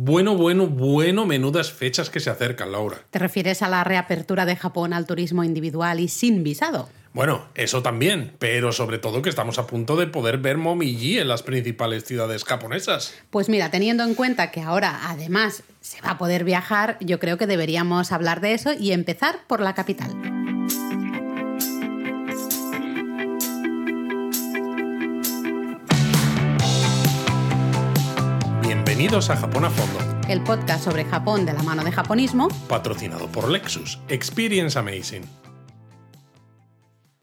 Bueno, bueno, bueno, menudas fechas que se acercan, Laura. ¿Te refieres a la reapertura de Japón al turismo individual y sin visado? Bueno, eso también, pero sobre todo que estamos a punto de poder ver Momiji en las principales ciudades japonesas. Pues mira, teniendo en cuenta que ahora además se va a poder viajar, yo creo que deberíamos hablar de eso y empezar por la capital. Bienvenidos a Japón a Fondo, El podcast sobre Japón de la mano de japonismo. patrocinado por Lexus. Experience Amazing.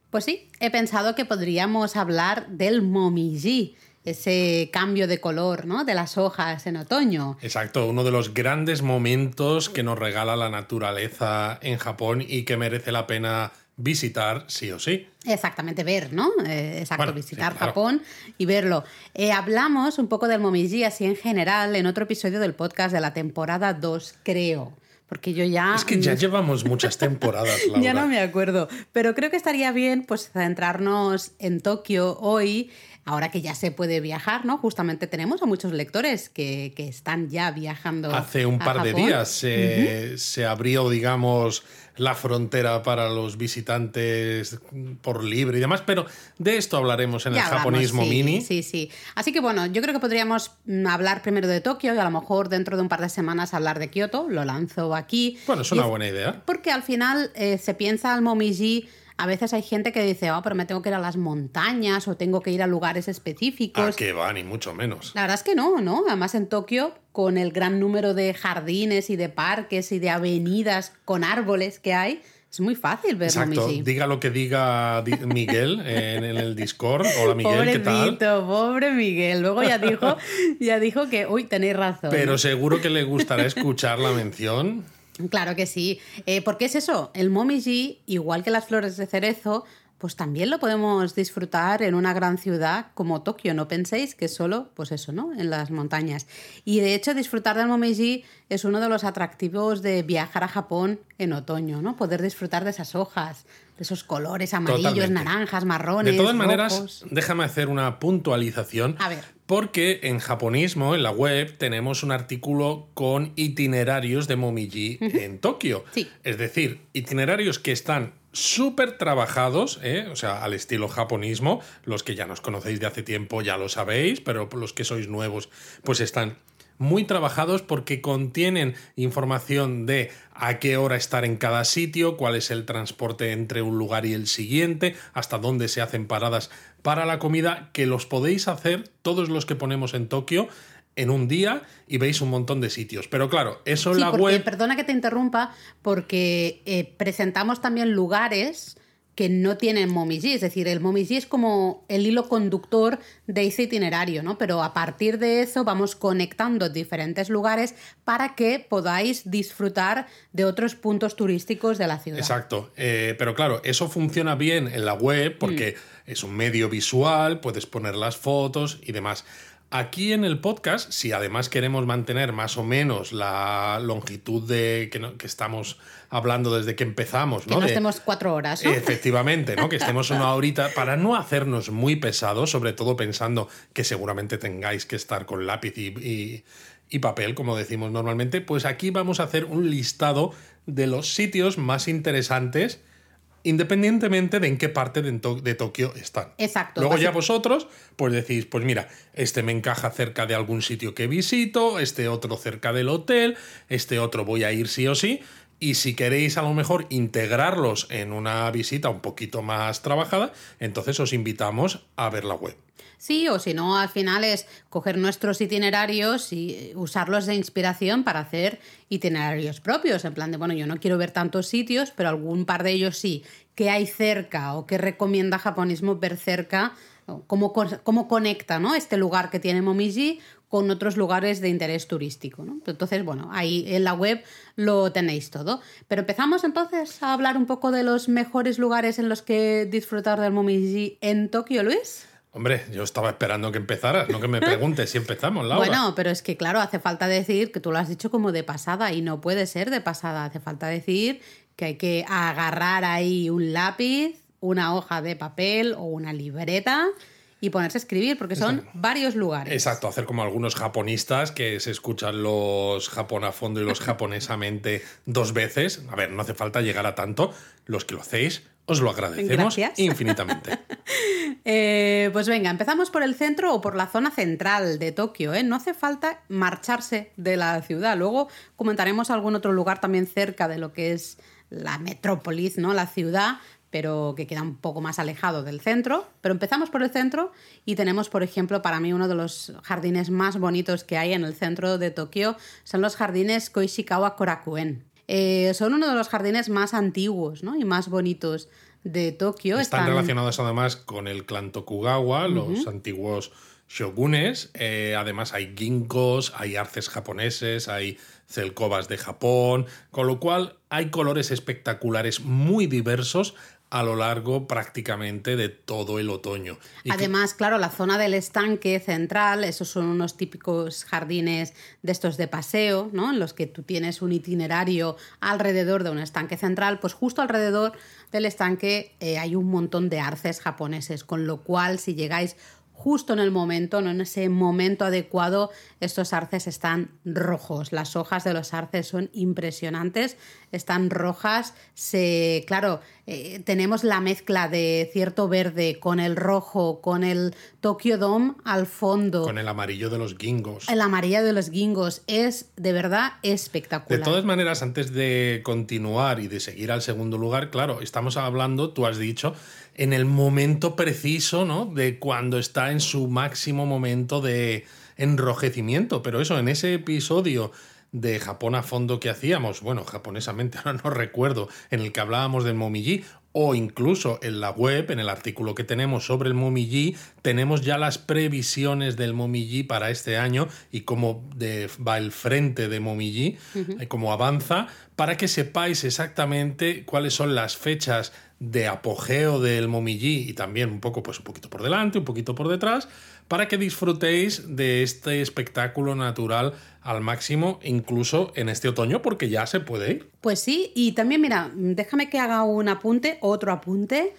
Pues sí, he pensado que podríamos hablar del momiji, ese cambio de color, ¿no? De las hojas en otoño. Exacto, uno de los grandes momentos que nos regala la naturaleza en Japón y que merece la pena visitar sí o sí. Exactamente, ver, ¿no? Eh, exacto, Bueno, sí, visitar claro. Japón y verlo. Eh, hablamos un poco del momiji así en general en otro episodio del podcast de la temporada 2, creo. Porque yo ya... Es que ya llevamos muchas temporadas, Laura. Ya no me acuerdo, pero creo que estaría bien pues centrarnos en Tokio hoy, ahora que ya se puede viajar, ¿no? Justamente tenemos a muchos lectores que, que están ya viajando. Hace un a par de días se abrió, digamos, la frontera para los visitantes por libre y demás, pero de esto hablaremos en Ya el hablamos, japonismo sí, mini. Sí, sí. Así que bueno, yo creo que podríamos mm, hablar primero de Tokio y a lo mejor dentro de un par de semanas hablar de Kioto. Lo lanzo aquí. Bueno, es Y una buena idea. Porque al final eh, se piensa al momiji. A veces hay gente que dice, oh, pero me tengo que ir a las montañas o tengo que ir a lugares ¿A específicos. qué va? Ni mucho menos. La verdad es que no, ¿no? Además en Tokio, con el gran número de jardines y de parques y de avenidas con árboles que hay, es muy fácil ver Exacto. momiji. Diga lo que diga Di- Miguel en, el Discord. Hola Miguel, ¿qué tal? Pobrecito, pobre Miguel. Luego ya dijo, ya dijo que, uy, tenéis razón. Pero seguro que le gustará escuchar la mención. Claro que sí. Eh, porque es eso, el momiji, igual que las flores de cerezo, pues también lo podemos disfrutar en una gran ciudad como Tokio. No penséis que solo, pues eso, ¿no? En las montañas. Y de hecho, disfrutar del momiji es uno de los atractivos de viajar a Japón en otoño, ¿no? Poder disfrutar de esas hojas, de esos colores amarillos, Totalmente. naranjas, marrones. De todas maneras, déjame hacer una puntualización. A ver. Porque en japonismo, en la web, tenemos un artículo con itinerarios de Momiji en Tokio. Sí. Es decir, itinerarios que están súper trabajados, ¿eh? o sea, al estilo japonismo. Los que ya nos conocéis de hace tiempo ya lo sabéis, pero los que sois nuevos, pues están muy trabajados porque contienen información de a qué hora estar en cada sitio, cuál es el transporte entre un lugar y el siguiente, hasta dónde se hacen paradas para la comida, que los podéis hacer todos los que ponemos en Tokio en un día y veis un montón de sitios. Pero claro, eso en la porque, web... perdona que te interrumpa, porque eh, presentamos también lugares que no tienen momiji, es decir, el momiji es como el hilo conductor de ese itinerario, ¿no? Pero a partir de eso vamos conectando diferentes lugares para que podáis disfrutar de otros puntos turísticos de la ciudad. Exacto, Eh, pero claro, eso funciona bien en la web porque es un medio visual, puedes poner las fotos y demás. Aquí en el podcast, si además queremos mantener más o menos la longitud de que, no- que estamos hablando desde que empezamos, Que ¿no? no De- estemos cuatro horas, ¿no? Efectivamente, ¿no? Que estemos una horita para no hacernos muy pesados, sobre todo pensando que seguramente tengáis que estar con lápiz y, y- y papel, como decimos normalmente, pues aquí vamos a hacer un listado de los sitios más interesantes independientemente de en qué parte de, To- de Tokio están. Exacto, Luego ya vosotros, pues decís, pues mira, este me encaja cerca de algún sitio que visito, este otro cerca del hotel, este otro voy a ir sí o sí. Y si queréis a lo mejor integrarlos en una visita un poquito más trabajada, entonces os invitamos a ver la web. Sí, o si no, al final es coger nuestros itinerarios y eh, usarlos de inspiración para hacer itinerarios propios. En plan de, bueno, yo no quiero ver tantos sitios, pero algún par de ellos sí. ¿Qué hay cerca o qué recomienda japonismo ver cerca? ¿Cómo, cómo conecta ¿no? este lugar que tiene Momiji con otros lugares de interés turístico? ¿no? Entonces, bueno, ahí en la web lo tenéis todo. Pero empezamos entonces a hablar un poco de los mejores lugares en los que disfrutar del Momiji en Tokio, Luis. Hombre, yo estaba esperando que empezaras, no que me preguntes si empezamos, Laura. Bueno, pero es que claro, hace falta decir que tú lo has dicho como de pasada y no puede ser de pasada. Hace falta decir que hay que agarrar ahí un lápiz, una hoja de papel o una libreta y ponerse a escribir, porque son varios lugares. Exacto, hacer como algunos japonistas que se escuchan los japón a fondo y los japonesamente dos veces. A ver, no hace falta llegar a tanto. Los que lo hacéis, os lo agradecemos infinitamente. Eh, pues venga, empezamos por el centro o por la zona central de Tokio. ¿eh? No hace falta marcharse de la ciudad. Luego comentaremos algún otro lugar también cerca de lo que es la metrópolis, ¿no? La ciudad, pero que queda un poco más alejado del centro. Pero empezamos por el centro y tenemos, por ejemplo, para mí uno de los jardines más bonitos que hay en el centro de Tokio son los jardines Koishikawa Korakuen. Eh, son uno de los jardines más antiguos ¿no? y más bonitos de Tokio. Están, relacionados además con el clan Tokugawa, los antiguos shogunes. Eh, además hay ginkgos, hay arces japoneses, hay celcobas de Japón, con lo cual hay colores espectaculares muy diversos a lo largo prácticamente de todo el otoño. Además, claro, la zona del estanque central, esos son unos típicos jardines de estos de paseo, ¿no? En los que tú tienes un itinerario alrededor de un estanque central, pues justo alrededor del estanque eh, hay un montón de arces japoneses, con lo cual si llegáis justo en el momento, ¿no? en ese momento adecuado, estos arces están rojos. Las hojas de los arces son impresionantes, están rojas. Se, claro, eh, tenemos la mezcla de cierto verde con el rojo, con el Tokyo Dome al fondo. Con el amarillo de los gingos. El amarillo de los gingos es de verdad espectacular. De todas maneras, antes de continuar y de seguir al segundo lugar, claro, estamos hablando, tú has dicho, en el momento preciso, ¿no? De cuando está en su máximo momento de enrojecimiento. Pero eso, en ese episodio de Japón a fondo que hacíamos, bueno, japonesamente ahora no recuerdo, en el que hablábamos del Momiji, o incluso en la web, en el artículo que tenemos sobre el Momiji, tenemos ya las previsiones del Momiji para este año y cómo va el frente de Momiji, eh, cómo avanza, para que sepáis exactamente cuáles son las fechas de apogeo del Momiji y también un poco, pues un poquito por delante, un poquito por detrás, para que disfrutéis de este espectáculo natural al máximo, incluso en este otoño, porque ya se puede ir. Pues sí, y también, mira, déjame que haga un apunte, otro apunte.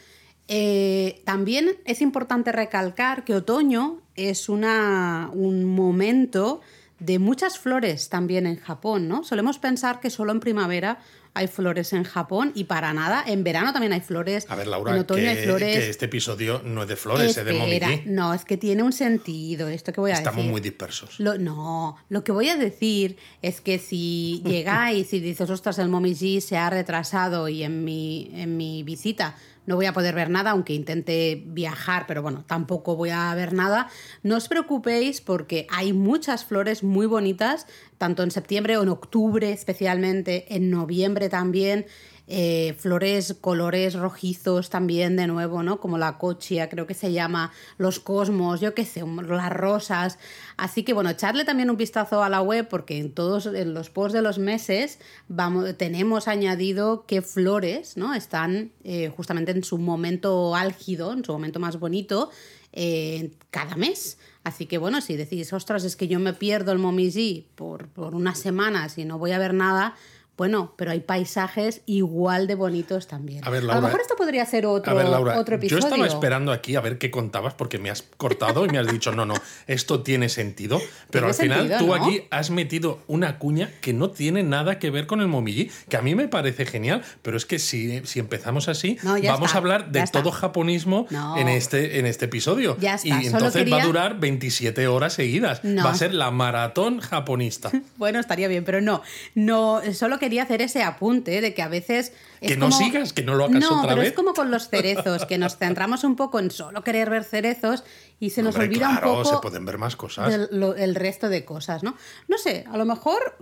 Eh, también es importante recalcar que otoño es una, un momento de muchas flores también en Japón, ¿no? Solemos pensar que solo en primavera hay flores en Japón y para nada. En verano también hay flores. A ver, Laura, en otoño hay flores. que este episodio no es de flores, es de momiji. No, es que tiene un sentido esto que voy a Estamos decir. muy dispersos. no, lo que voy a decir es que si llegáis y dices, ostras, el momiji se ha retrasado y en mi, en mi visita no voy a poder ver nada, aunque intente viajar, pero bueno, tampoco voy a ver nada. No os preocupéis porque hay muchas flores muy bonitas, tanto en septiembre o en octubre especialmente, en noviembre también. Eh, flores, colores rojizos también de nuevo, ¿no? Como la cochia, creo que se llama, los cosmos, yo qué sé, las rosas. Así que bueno, echarle también un vistazo a la web porque en todos en los posts de los meses vamos, tenemos añadido qué flores, ¿no? Están eh, justamente en su momento álgido, en su momento más bonito, eh, cada mes. Así que bueno, si decís, ostras, es que yo me pierdo el Momiji por, por unas semanas y no voy a ver nada, bueno, pero hay paisajes igual de bonitos también. A, ver, Laura, a lo mejor esto podría ser otro, otro episodio. Yo estaba esperando aquí a ver qué contabas porque me has cortado y me has dicho, no, no, esto tiene sentido. Pero al final tú aquí has metido una cuña que no tiene nada que ver con el Momiji, que a mí me parece genial, pero es que si, si empezamos así, vamos a hablar de todo japonismo en, este, en este episodio. Ya está, y entonces va a durar 27 horas seguidas. Va a ser la maratón japonista. bueno, estaría bien, pero no. No, solo que quería hacer ese apunte de que a veces. que no sigas, que no lo hagas no, otra pero es como con los cerezos, que nos centramos un poco en solo querer ver cerezos y se nos olvida un poco. se pueden ver más cosas. el resto de cosas, ¿no? No sé, a lo mejor,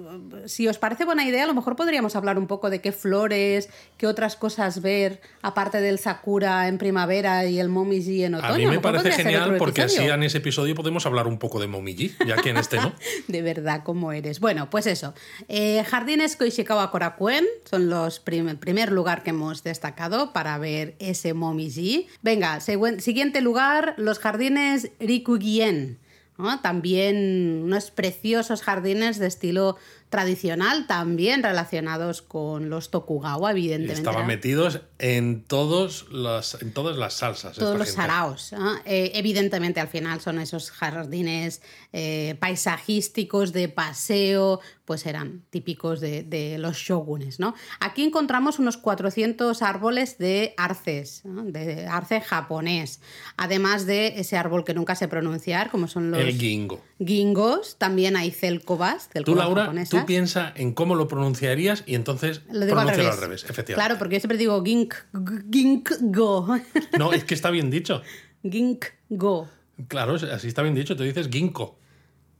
si os parece buena idea, a lo mejor podríamos hablar un poco de qué flores, qué otras cosas ver, aparte del sakura en primavera y el momiji en otoño. A mí me parece genial porque así en ese episodio podemos hablar un poco de momiji, ya que en este no. de verdad, ¿cómo eres? Bueno, pues eso. Eh, jardines Koishikawa Korakuen son los el primer lugar que hemos destacado para ver ese momiji. Venga, siguiente lugar, los jardines Rikugien. ¿no? También unos preciosos jardines de estilo tradicional, también relacionados con los Tokugawa, evidentemente. Estaban ¿no? metidos en, todos los, en todas las salsas. Todos los gente. saraos. ¿no? Eh, evidentemente, al final son esos jardines eh, paisajísticos de paseo, pues eran típicos de, de los shogunes. ¿no? Aquí encontramos unos 400 árboles de arces, ¿no? de arce japonés, además de ese árbol que nunca sé pronunciar, como son los El gingo. gingos. También hay celcobas, Tú, celcobas Laura, japonesas. Tú piensa en cómo lo pronunciarías y entonces Lo digo al revés. al revés, efectivamente. Claro, porque yo siempre digo gink, gink go. No, es que está bien dicho. gink go. Claro, así está bien dicho. Te dices ginkgo.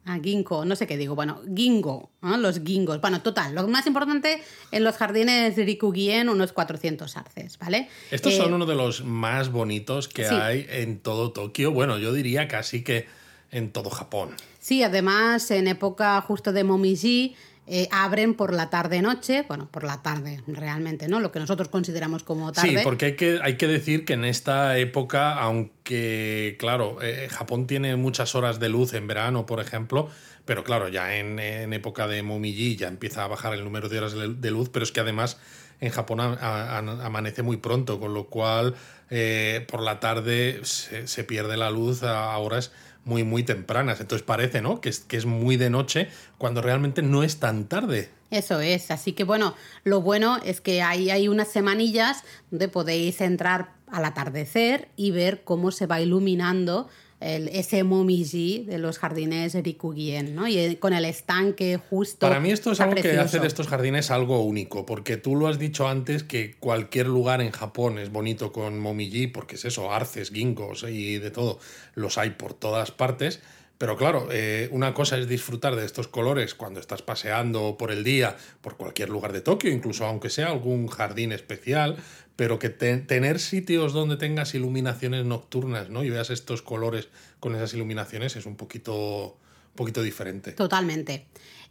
Ah, ginkgo, no sé qué digo. Bueno, gingo, ¿no? los gingos. Bueno, total, lo más importante en los jardines de Rikugien, unos 400 arces, ¿vale? Estos Eh, son uno de los más bonitos que sí. hay en todo Tokio. Bueno, yo diría casi que en todo Japón. Sí, además, en época justo de Momiji, eh, abren por la tarde-noche, bueno, por la tarde realmente, ¿no? Lo que nosotros consideramos como tarde. Sí, porque hay que, hay que decir que en esta época, aunque, claro, eh, Japón tiene muchas horas de luz en verano, por ejemplo, pero claro, ya en, en época de Momiji ya empieza a bajar el número de horas de, luz, pero es que además en Japón a- a- a- amanece muy pronto, con lo cual eh, por la tarde se, se pierde la luz a horas muy, muy tempranas. Entonces parece, ¿no? Que es, que es muy de noche cuando realmente no es tan tarde. Eso es, así que bueno, lo bueno es que ahí hay unas semanillas donde podéis entrar al atardecer y ver cómo se va iluminando el, ese momiji de los jardines Rikugien, ¿no? Y eh, con el estanque justo. Para mí esto es algo que hace de estos jardines algo único, porque tú lo has dicho antes que cualquier lugar en Japón es bonito con momiji, porque es eso, arces, ginkgos y de todo, los hay por todas partes. Pero claro, eh, una cosa es disfrutar de estos colores cuando estás paseando por el día, por cualquier lugar de Tokio, incluso aunque sea algún jardín especial, pero que te- tener sitios donde tengas iluminaciones nocturnas, ¿no? Y veas estos colores con esas iluminaciones es un poquito, poquito diferente. Totalmente.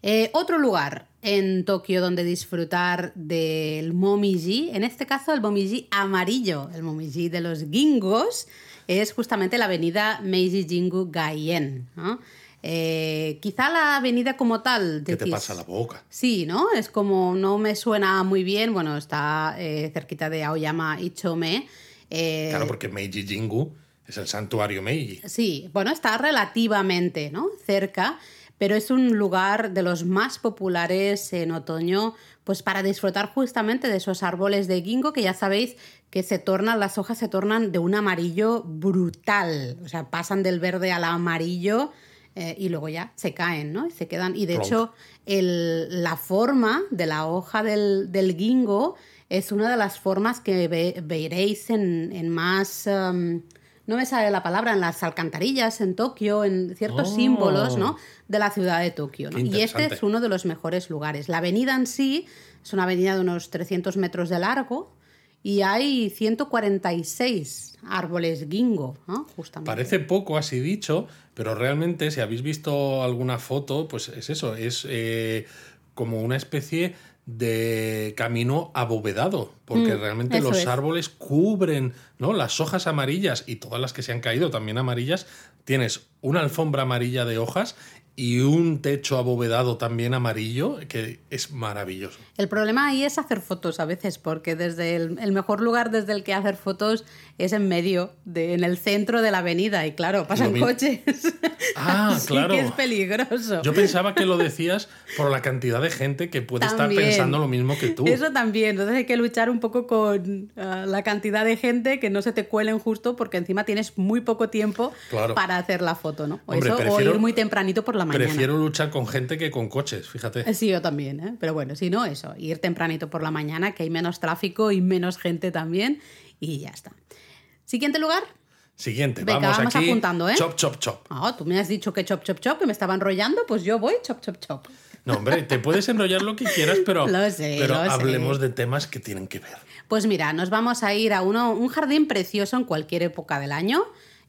Eh, otro lugar en Tokio donde disfrutar del momiji, en este caso el momiji amarillo, el momiji de los gingos, es justamente la avenida Meiji Jingu Gaien. ¿no? Eh, quizá la avenida como tal... ¿Qué te pasa la boca? Sí, ¿no? Es como, no me suena muy bien, bueno, está eh, cerquita de Aoyama Ichome. eh, Claro, porque Meiji Jingu es el santuario Meiji. Sí, bueno, está relativamente ¿no? cerca, pero es un lugar de los más populares en otoño, pues para disfrutar justamente de esos árboles de ginkgo que ya sabéis que se tornan, las hojas se tornan de un amarillo brutal, o sea, pasan del verde al amarillo eh, y luego ya se caen, ¿no? Y se quedan. Y de hecho, el- la forma de la hoja del, del ginkgo es una de las formas que ve- veréis en, en más... um, no me sale la palabra, en las alcantarillas en Tokio, en ciertos Oh. símbolos ¿no? de la ciudad de Tokio. ¿no? Y este es uno de los mejores lugares. La avenida en sí es una avenida de unos 300 metros de largo y hay 146 árboles ginkgo, ¿no? justamente. Parece poco así dicho, pero realmente si habéis visto alguna foto, pues es eso, es eh, como una especie de camino abovedado, porque Mm, realmente los es. árboles cubren ¿no? las hojas amarillas y todas las que se han caído también amarillas. Tienes una alfombra amarilla de hojas y un techo abovedado también amarillo, que es maravilloso. El problema ahí es hacer fotos a veces, porque desde el, el mejor lugar desde el que hacer fotos es en medio, de, en el centro de la avenida, y claro, pasan coches. Ah, Así claro. que es peligroso. Yo pensaba que lo decías por la cantidad de gente que puede estar También. pensando lo mismo que tú. Eso también, entonces hay que luchar un poco con ah, la cantidad de gente que no se te cuelen justo porque encima tienes muy poco tiempo Claro. para hacer la foto, ¿no? O Hombre, eso, prefiero- o ir muy tempranito por la mañana. Prefiero luchar con gente que con coches, fíjate. Eh, Sí, yo también, ¿eh? pero bueno, si no, eso, ir tempranito por la mañana, que hay menos tráfico y menos gente también, y ya está. Siguiente lugar. Siguiente, Venga, vamos, vamos aquí. apuntando, ¿eh? Chop, chop, chop. Ah, tú me has dicho que chop, chop, chop, que me estaba enrollando, pues yo voy chop, chop, chop. No, hombre, te puedes enrollar lo que quieras, pero, Lo sé, pero lo sé. hablemos de temas que tienen que ver. Pues mira, nos vamos a ir a uno, un jardín precioso en cualquier época del año.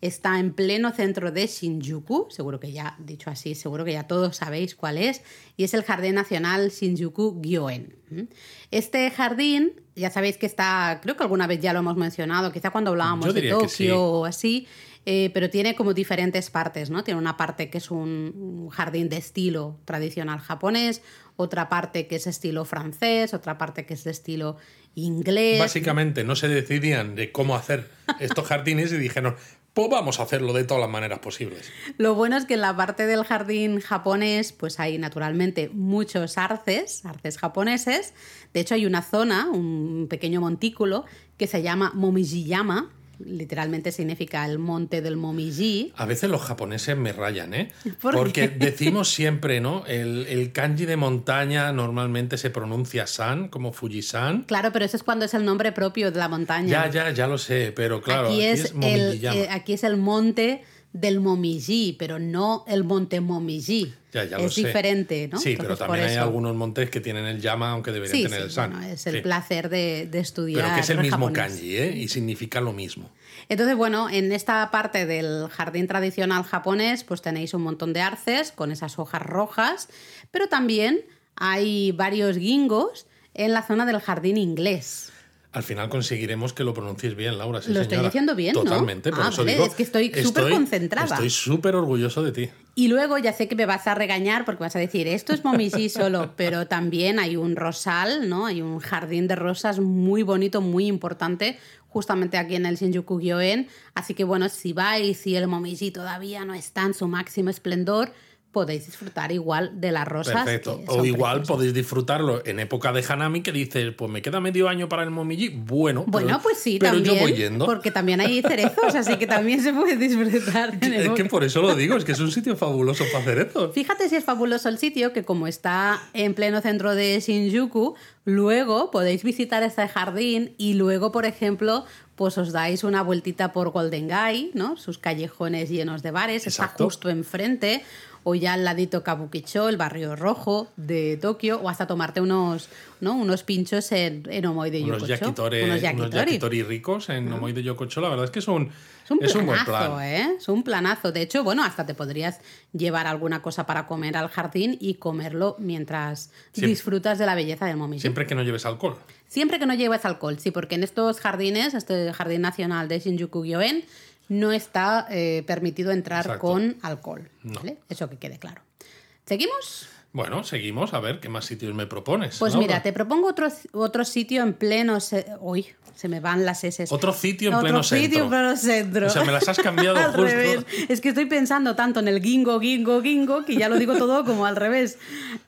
Está en pleno centro de Shinjuku, seguro que ya, dicho así, seguro que ya todos sabéis cuál es, y es el Jardín Nacional Shinjuku Gyoen. ¿Mm? Este jardín, ya sabéis que está, creo que alguna vez ya lo hemos mencionado, quizá cuando hablábamos de Tokio sí. o así, eh, pero tiene como diferentes partes, ¿no? Tiene una parte que es un jardín de estilo tradicional japonés, otra parte que es estilo francés, otra parte que es de estilo inglés. Básicamente no se decidían de cómo hacer estos jardines y dijeron, pues vamos a hacerlo de todas las maneras posibles. Lo bueno es que en la parte del jardín japonés, pues hay naturalmente muchos arces, arces japoneses. De hecho, hay una zona, un pequeño montículo, que se llama Momijiyama, literalmente significa el monte del Momiji. A veces los japoneses me rayan, ¿eh? Porque decimos siempre, ¿no? El, kanji de montaña normalmente se pronuncia san, como Fujisan. Claro, pero eso es cuando es el nombre propio de la montaña. Ya, ya, ya lo sé, pero claro, aquí, es, el, eh, aquí es el monte del Momiji, pero no el monte Momiji. Ya, ya es diferente, ¿no? Sí, pero también hay algunos montes que tienen el llama, aunque deberían tener el san. es el placer de, estudiar. Pero que es el mismo kanji, ¿eh? Y significa lo mismo. Entonces, bueno, en esta parte del jardín tradicional japonés, pues tenéis un montón de arces con esas hojas rojas, pero también hay varios gingos en la zona del jardín inglés. Al final conseguiremos que lo pronuncies bien, Laura. lo estoy diciendo bien, Totalmente, ¿no? Totalmente, ah, es que estoy súper concentrada. Estoy súper orgulloso de ti. Y luego ya sé que me vas a regañar porque vas a decir, esto es Momiji solo, pero también hay un rosal, ¿no? Hay un jardín de rosas muy bonito, muy importante, justamente aquí en el Shinjuku Gyoen. Así que bueno, si vais y el Momiji todavía no está en su máximo esplendor, podéis disfrutar igual de las rosas. Perfecto. O igual podéis disfrutarlo en época de Hanami que dices, pues me queda medio año para el Momiji. Bueno, bueno pues sí, pero también, yo voy yendo. Porque también hay cerezos, así que también se puede disfrutar. es que por eso lo digo, es que es un sitio fabuloso para cerezos. Fíjate si es fabuloso el sitio, que como está en pleno centro de Shinjuku, luego podéis visitar este jardín y luego, por ejemplo, pues os dais una vueltita por Golden Gai, ¿no? Sus callejones llenos de bares, está justo enfrente o ya al ladito Kabukicho, el barrio rojo de Tokio, o hasta tomarte unos, ¿no? unos pinchos en, en Omoi de Yokocho. Unos yakitori, ricos en Omoi de Yokocho, la verdad es que son es un planazo, buen plan. ¿eh? Es un planazo. De hecho, bueno, hasta te podrías llevar alguna cosa para comer al jardín y comerlo mientras disfrutas de la belleza del momiji. Siempre que no lleves alcohol. Siempre que no lleves alcohol, sí, porque en estos jardines, este Jardín Nacional de Shinjuku-gyoen, no está eh, permitido entrar con alcohol. Eso que quede claro. ¿Seguimos? Bueno, seguimos a ver qué más sitios me propones. Pues mira, te propongo otro, otro sitio en pleno. Uy, se me van las S. Otro sitio en pleno centro. Otro sitio en pleno centro. O sea, me las has cambiado al justo. Revés. Es que estoy pensando tanto en el gingo, gingo, gingo, que ya lo digo todo como al revés.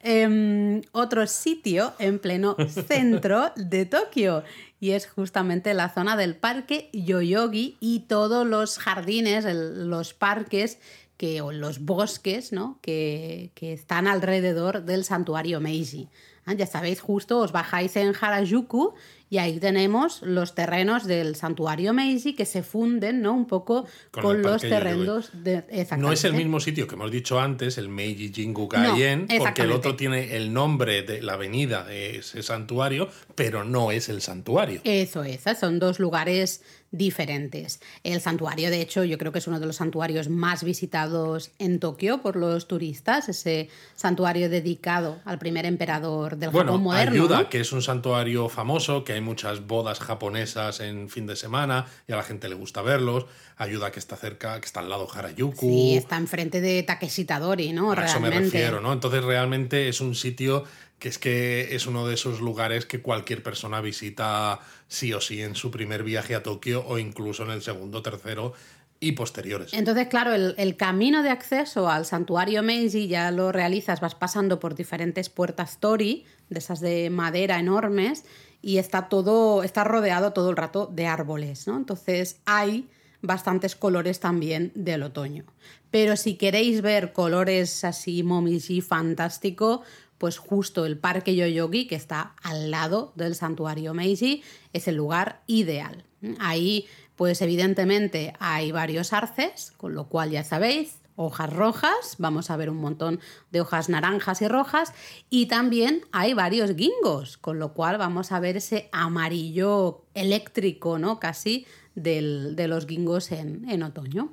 Em, otro sitio en pleno centro de Tokio y es justamente la zona del parque Yoyogi y todos los jardines, los parques que, o los bosques ¿no? que, que están alrededor del santuario Meiji. Ah, ya sabéis, justo os bajáis en Harajuku y ahí tenemos los terrenos del santuario Meiji que se funden ¿no? un poco con, los terrenos de... No es el mismo sitio que hemos dicho antes, el Meiji Jingu Kaien, porque el otro tiene el nombre de la avenida de ese santuario, pero no es el santuario. Eso es, son dos lugares diferentes. El santuario, de hecho, yo creo que es uno de los santuarios más visitados en Tokio por los turistas, ese santuario dedicado al primer emperador del Japón moderno. Ayuda, que es un santuario famoso, que hay muchas bodas japonesas en fin de semana y a la gente le gusta verlos. Ayuda que está cerca, que está al lado Harajuku. Sí, está enfrente de Takeshitadori, ¿no? A eso me refiero, ¿no? Entonces realmente es un sitio que es que es uno de esos lugares que cualquier persona visita sí o sí en su primer viaje a Tokio o incluso en el segundo, tercero y posteriores. Entonces, claro, el, camino de acceso al santuario Meiji ya lo realizas, vas pasando por diferentes puertas Tori, de esas de madera enormes, y está todo, está rodeado todo el rato de árboles, ¿no? Entonces hay bastantes colores también del otoño. Pero si queréis ver colores así momiji fantástico, pues justo el Parque Yoyogi, que está al lado del santuario Meiji, es el lugar ideal. Ahí, pues evidentemente hay varios arces, con lo cual ya sabéis, hojas rojas, vamos a ver un montón de hojas naranjas y rojas, y también hay varios guingos, con lo cual vamos a ver ese amarillo eléctrico, ¿no? Casi de los guingos en, en otoño.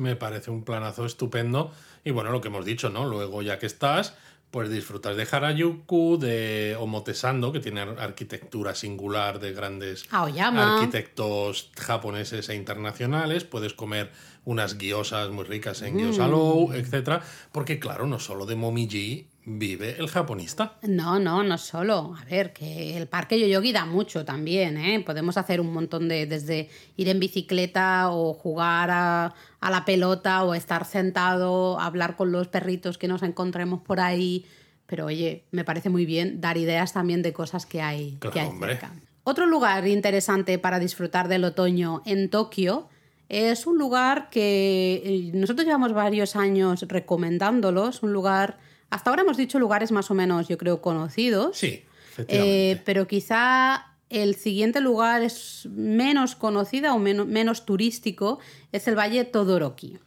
Me parece un planazo estupendo. Y bueno, lo que hemos dicho, ¿no? Luego, ya que estás, pues disfrutas de Harajuku, de Omotesando, que tiene ar- arquitectura singular de grandes Aoyama. arquitectos japoneses e internacionales. Puedes comer unas guiosas muy ricas en gyosalo, etcétera. Porque, claro, no solo de Momiji vive el japonista. No, no, no solo. A ver, que el parque Yoyogi da mucho también, ¿eh? Podemos hacer un montón de, desde ir en bicicleta o jugar a, a la pelota o estar sentado, hablar con los perritos que nos encontremos por ahí. Pero oye, me parece muy bien dar ideas también de cosas que hay, Claro, que hay cerca. Otro lugar interesante para disfrutar del otoño en Tokio es un lugar que eh, nosotros llevamos varios años recomendándolos, un lugar, hasta ahora hemos dicho lugares más o menos, yo creo, conocidos. Sí, efectivamente. Eh, pero quizá el siguiente lugar es menos conocido o menos, menos turístico, es el Valle Todoroki.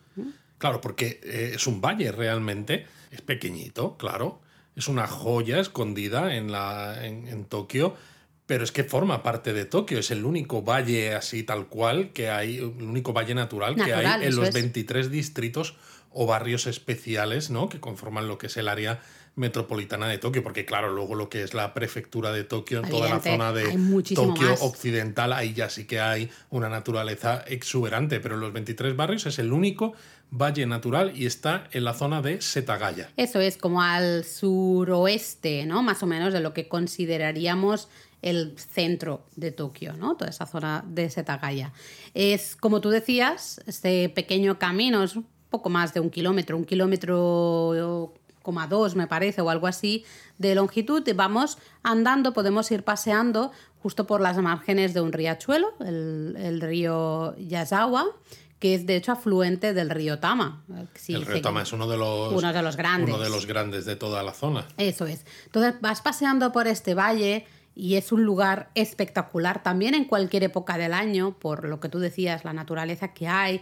Claro, porque eh, es un valle realmente, es pequeñito, claro, es una joya escondida en, la, en, en Tokio, pero es que forma parte de Tokio, es el único valle así tal cual que hay, el único valle natural, que hay en los es. 23 distritos o barrios especiales, ¿no? Que conforman lo que es el área metropolitana de Tokio, porque claro, luego lo que es la prefectura de Tokio, en toda la zona de Tokio más. occidental, ahí ya sí que hay una naturaleza exuberante, pero en los 23 barrios es el único valle natural y está en la zona de Setagaya. Eso es como al suroeste, ¿no? Más o menos de lo que consideraríamos el centro de Tokio, ¿no? Toda esa zona de Setagaya. Es, como tú decías, este pequeño camino es poco más de un kilómetro, un kilómetro coma dos, me parece, o algo así, de longitud. Vamos andando, podemos ir paseando justo por las márgenes de un riachuelo, el, el río Yazawa, que es de hecho afluente del río Tama. Sí, el se- río Tama es uno de los Uno de los grandes. uno de los grandes de toda la zona. Eso es. Entonces vas paseando por este valle y es un lugar espectacular también en cualquier época del año, por lo que tú decías, la naturaleza que hay.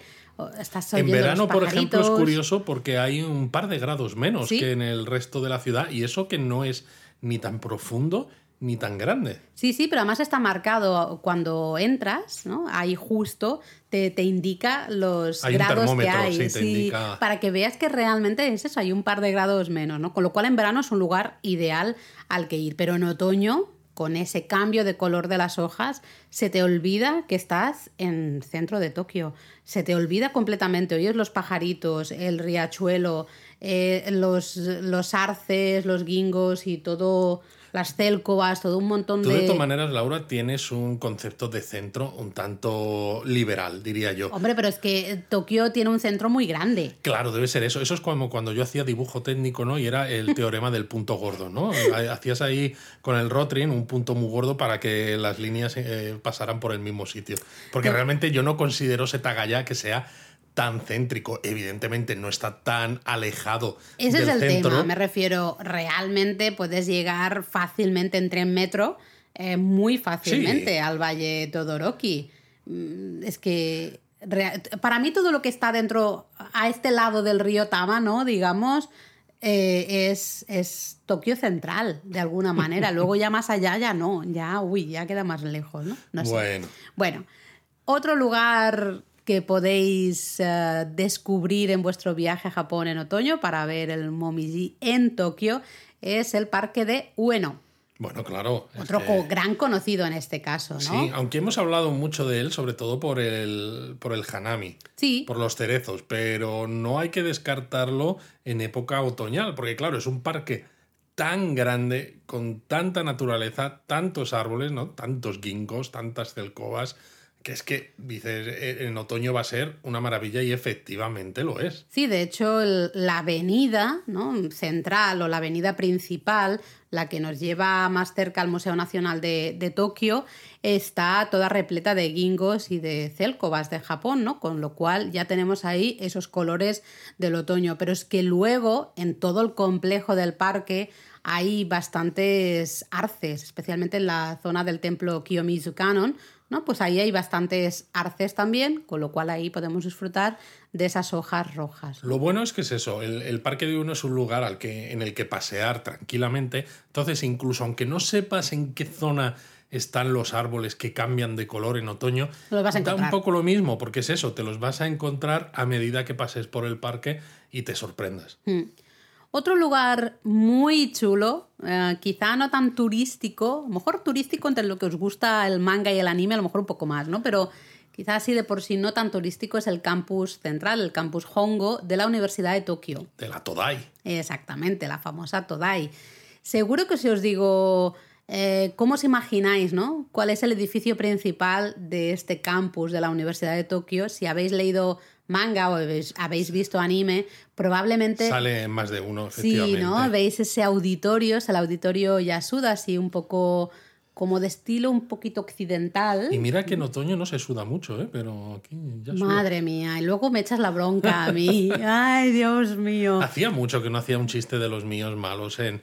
Estás En verano, por ejemplo, es curioso porque hay un par de grados menos Sí. que en el resto de la ciudad y eso que no es ni tan profundo ni tan grande. Sí, sí, pero además está marcado cuando entras, ¿no? Ahí justo te, te indica los Hay grados que hay. sí, indica. Para que veas que realmente es eso, hay un par de grados menos, ¿no? Con lo cual en verano es un lugar ideal al que ir. Pero en otoño, con ese cambio de color de las hojas, se te olvida que estás en centro de Tokio. Se te olvida completamente. Oyes los pajaritos, el riachuelo, eh, los, los arces, los guingos y todo, las célcovas, todo un montón Tú, de. de todas maneras, Laura, tienes un concepto de centro un tanto liberal, diría yo. Hombre, pero es que Tokio tiene un centro muy grande. Claro, debe ser eso. Eso es como cuando yo hacía dibujo técnico, ¿no? Y era el teorema del punto gordo, ¿no? Hacías ahí con el Rotring un punto muy gordo para que las líneas eh, pasaran por el mismo sitio. Porque Pero- realmente yo no considero Setagaya que sea tan céntrico. Evidentemente no está tan alejado Ese del es el centro. tema. Me refiero, realmente puedes llegar fácilmente en tren metro, eh, muy fácilmente Sí. al Valle Todoroki. Mm, Es que para mí todo lo que está dentro, a este lado del río Tama, ¿no? Digamos, eh, es, es Tokio central, de alguna manera. Luego ya más allá ya no, ya, uy, ya queda más lejos, ¿no? No sé. Bueno. Bueno, otro lugar que podéis eh, descubrir en vuestro viaje a Japón en otoño para ver el Momiji en Tokio es el parque de Ueno. Bueno, claro. Otro gran conocido en este caso, ¿no? Sí, aunque hemos hablado mucho de él, sobre todo por el, por el hanami, Sí, por los cerezos, pero no hay que descartarlo en época otoñal, porque claro, es un parque tan grande, con tanta naturaleza, tantos árboles, ¿no? Tantos ginkgos, tantas celcovas, que es que dices, eh, en otoño va a ser una maravilla y efectivamente lo es. Sí, de hecho, la avenida ¿no? central o la avenida principal, la que nos lleva más cerca al Museo Nacional de, de Tokio, está toda repleta de gingos y de célcovas de Japón, ¿no? Con lo cual ya tenemos ahí esos colores del otoño. Pero es que luego, en todo el complejo del parque, hay bastantes arces, especialmente en la zona del templo Kiyomizu Kanon, ¿no? Pues ahí hay bastantes arces también, con lo cual ahí podemos disfrutar de esas hojas rojas. Lo bueno es que es eso, el, el Parque de Uno es un lugar al que, en el que pasear tranquilamente, entonces incluso aunque no sepas en qué zona están los árboles que cambian de color en otoño, vas a da un poco lo mismo, porque es eso, te los vas a encontrar a medida que pases por el parque y te sorprendas. Mm. Otro lugar muy chulo, eh, quizá no tan turístico, a lo mejor turístico entre lo que os gusta el manga y el anime, a lo mejor un poco más, ¿no? Pero quizá así de por sí no tan turístico es el campus central, el campus Hongo de la Universidad de Tokio. De la Todai. Exactamente, la famosa Todai. Seguro que si os digo eh, ¿Cómo os imagináis, no? ¿Cuál es el edificio principal de este campus de la Universidad de Tokio? Si habéis leído manga o habéis, visto anime, probablemente... Sale más de uno, efectivamente. Sí, ¿no? Veis ese auditorio, es el auditorio Yasuda, así un poco como de estilo un poquito occidental. Y mira que en otoño no se suda mucho, ¿eh? pero aquí ya suda. Madre mía, y luego me echas la bronca a mí. Ay, Dios mío. Hacía mucho que no hacía un chiste de los míos malos en,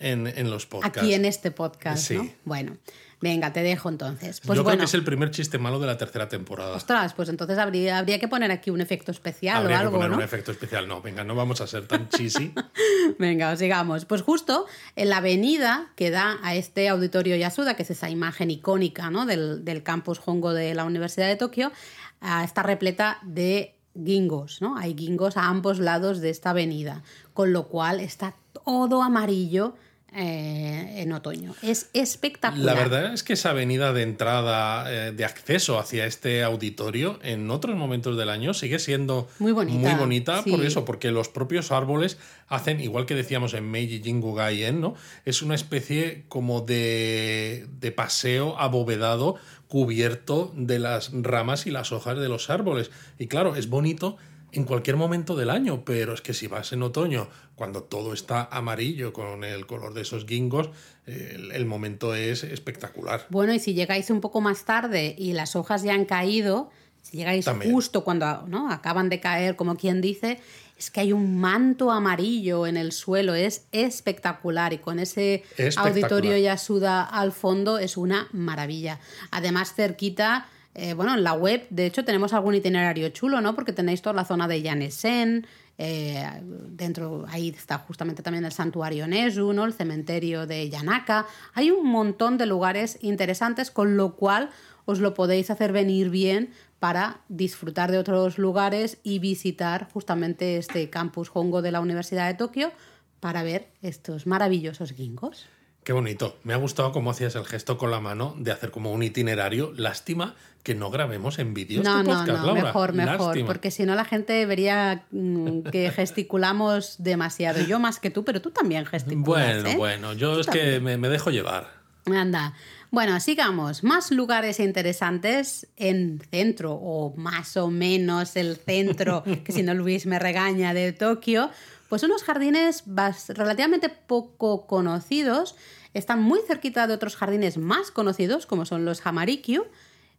en, los podcasts. Aquí en este podcast, ¿no? Bueno, venga, te dejo entonces. Pues Yo creo que es el primer chiste malo de la tercera temporada. Ostras, pues entonces habría, habría que poner aquí un efecto especial habría o algo, que poner ¿no? un efecto especial. No, venga, no vamos a ser tan cheesy. venga, sigamos. Pues justo en la avenida que da a este auditorio Yasuda, que es esa imagen icónica ¿no? del, del campus Hongo de la Universidad de Tokio, ah, está repleta de gingos, ¿no? Hay gingos a ambos lados de esta avenida, con lo cual está todo amarillo eh, en otoño. Es espectacular. La verdad es que esa avenida de entrada, eh, de acceso hacia este auditorio, en otros momentos del año sigue siendo muy bonita. Muy bonita sí. por eso, porque los propios árboles hacen, igual que decíamos en Meiji Jingu Gaien, ¿no? Es una especie como de, de paseo abovedado cubierto de las ramas y las hojas de los árboles. Y claro, es bonito en cualquier momento del año, pero es que si vas en otoño, cuando todo está amarillo con el color de esos gingos, el, el, momento es espectacular. Bueno, y si llegáis un poco más tarde y las hojas ya han caído, si llegáis También. justo cuando ¿no? acaban de caer, como quien dice, es que hay un manto amarillo en el suelo, es espectacular y con ese auditorio Yasuda al fondo es una maravilla. Además, cerquita eh, bueno, en la web, de hecho, tenemos algún itinerario chulo, ¿no? Porque tenéis toda la zona de Yanesen, eh, dentro, ahí está justamente también el santuario Nezu, ¿no? El cementerio de Yanaka. Hay un montón de lugares interesantes, con lo cual os lo podéis hacer venir bien para disfrutar de otros lugares y visitar justamente este campus Hongo de la Universidad de Tokio para ver estos maravillosos gingos. Qué bonito. Me ha gustado cómo hacías el gesto con la mano de hacer como un itinerario. Lástima que no grabemos en vídeo no, este no, podcast, no, Laura. mejor, mejor, Lástima. porque si no la gente vería mm, que gesticulamos demasiado. Yo más que tú, pero tú también gesticulas. Bueno, ¿eh? bueno, yo Tú es que me, me dejo llevar. Anda. Bueno, sigamos. Más lugares interesantes en centro, o más o menos el centro, que si no Luis me regaña, de Tokio. Pues unos jardines relativamente poco conocidos. Están muy cerquita de otros jardines más conocidos, como son los Hamarikyu,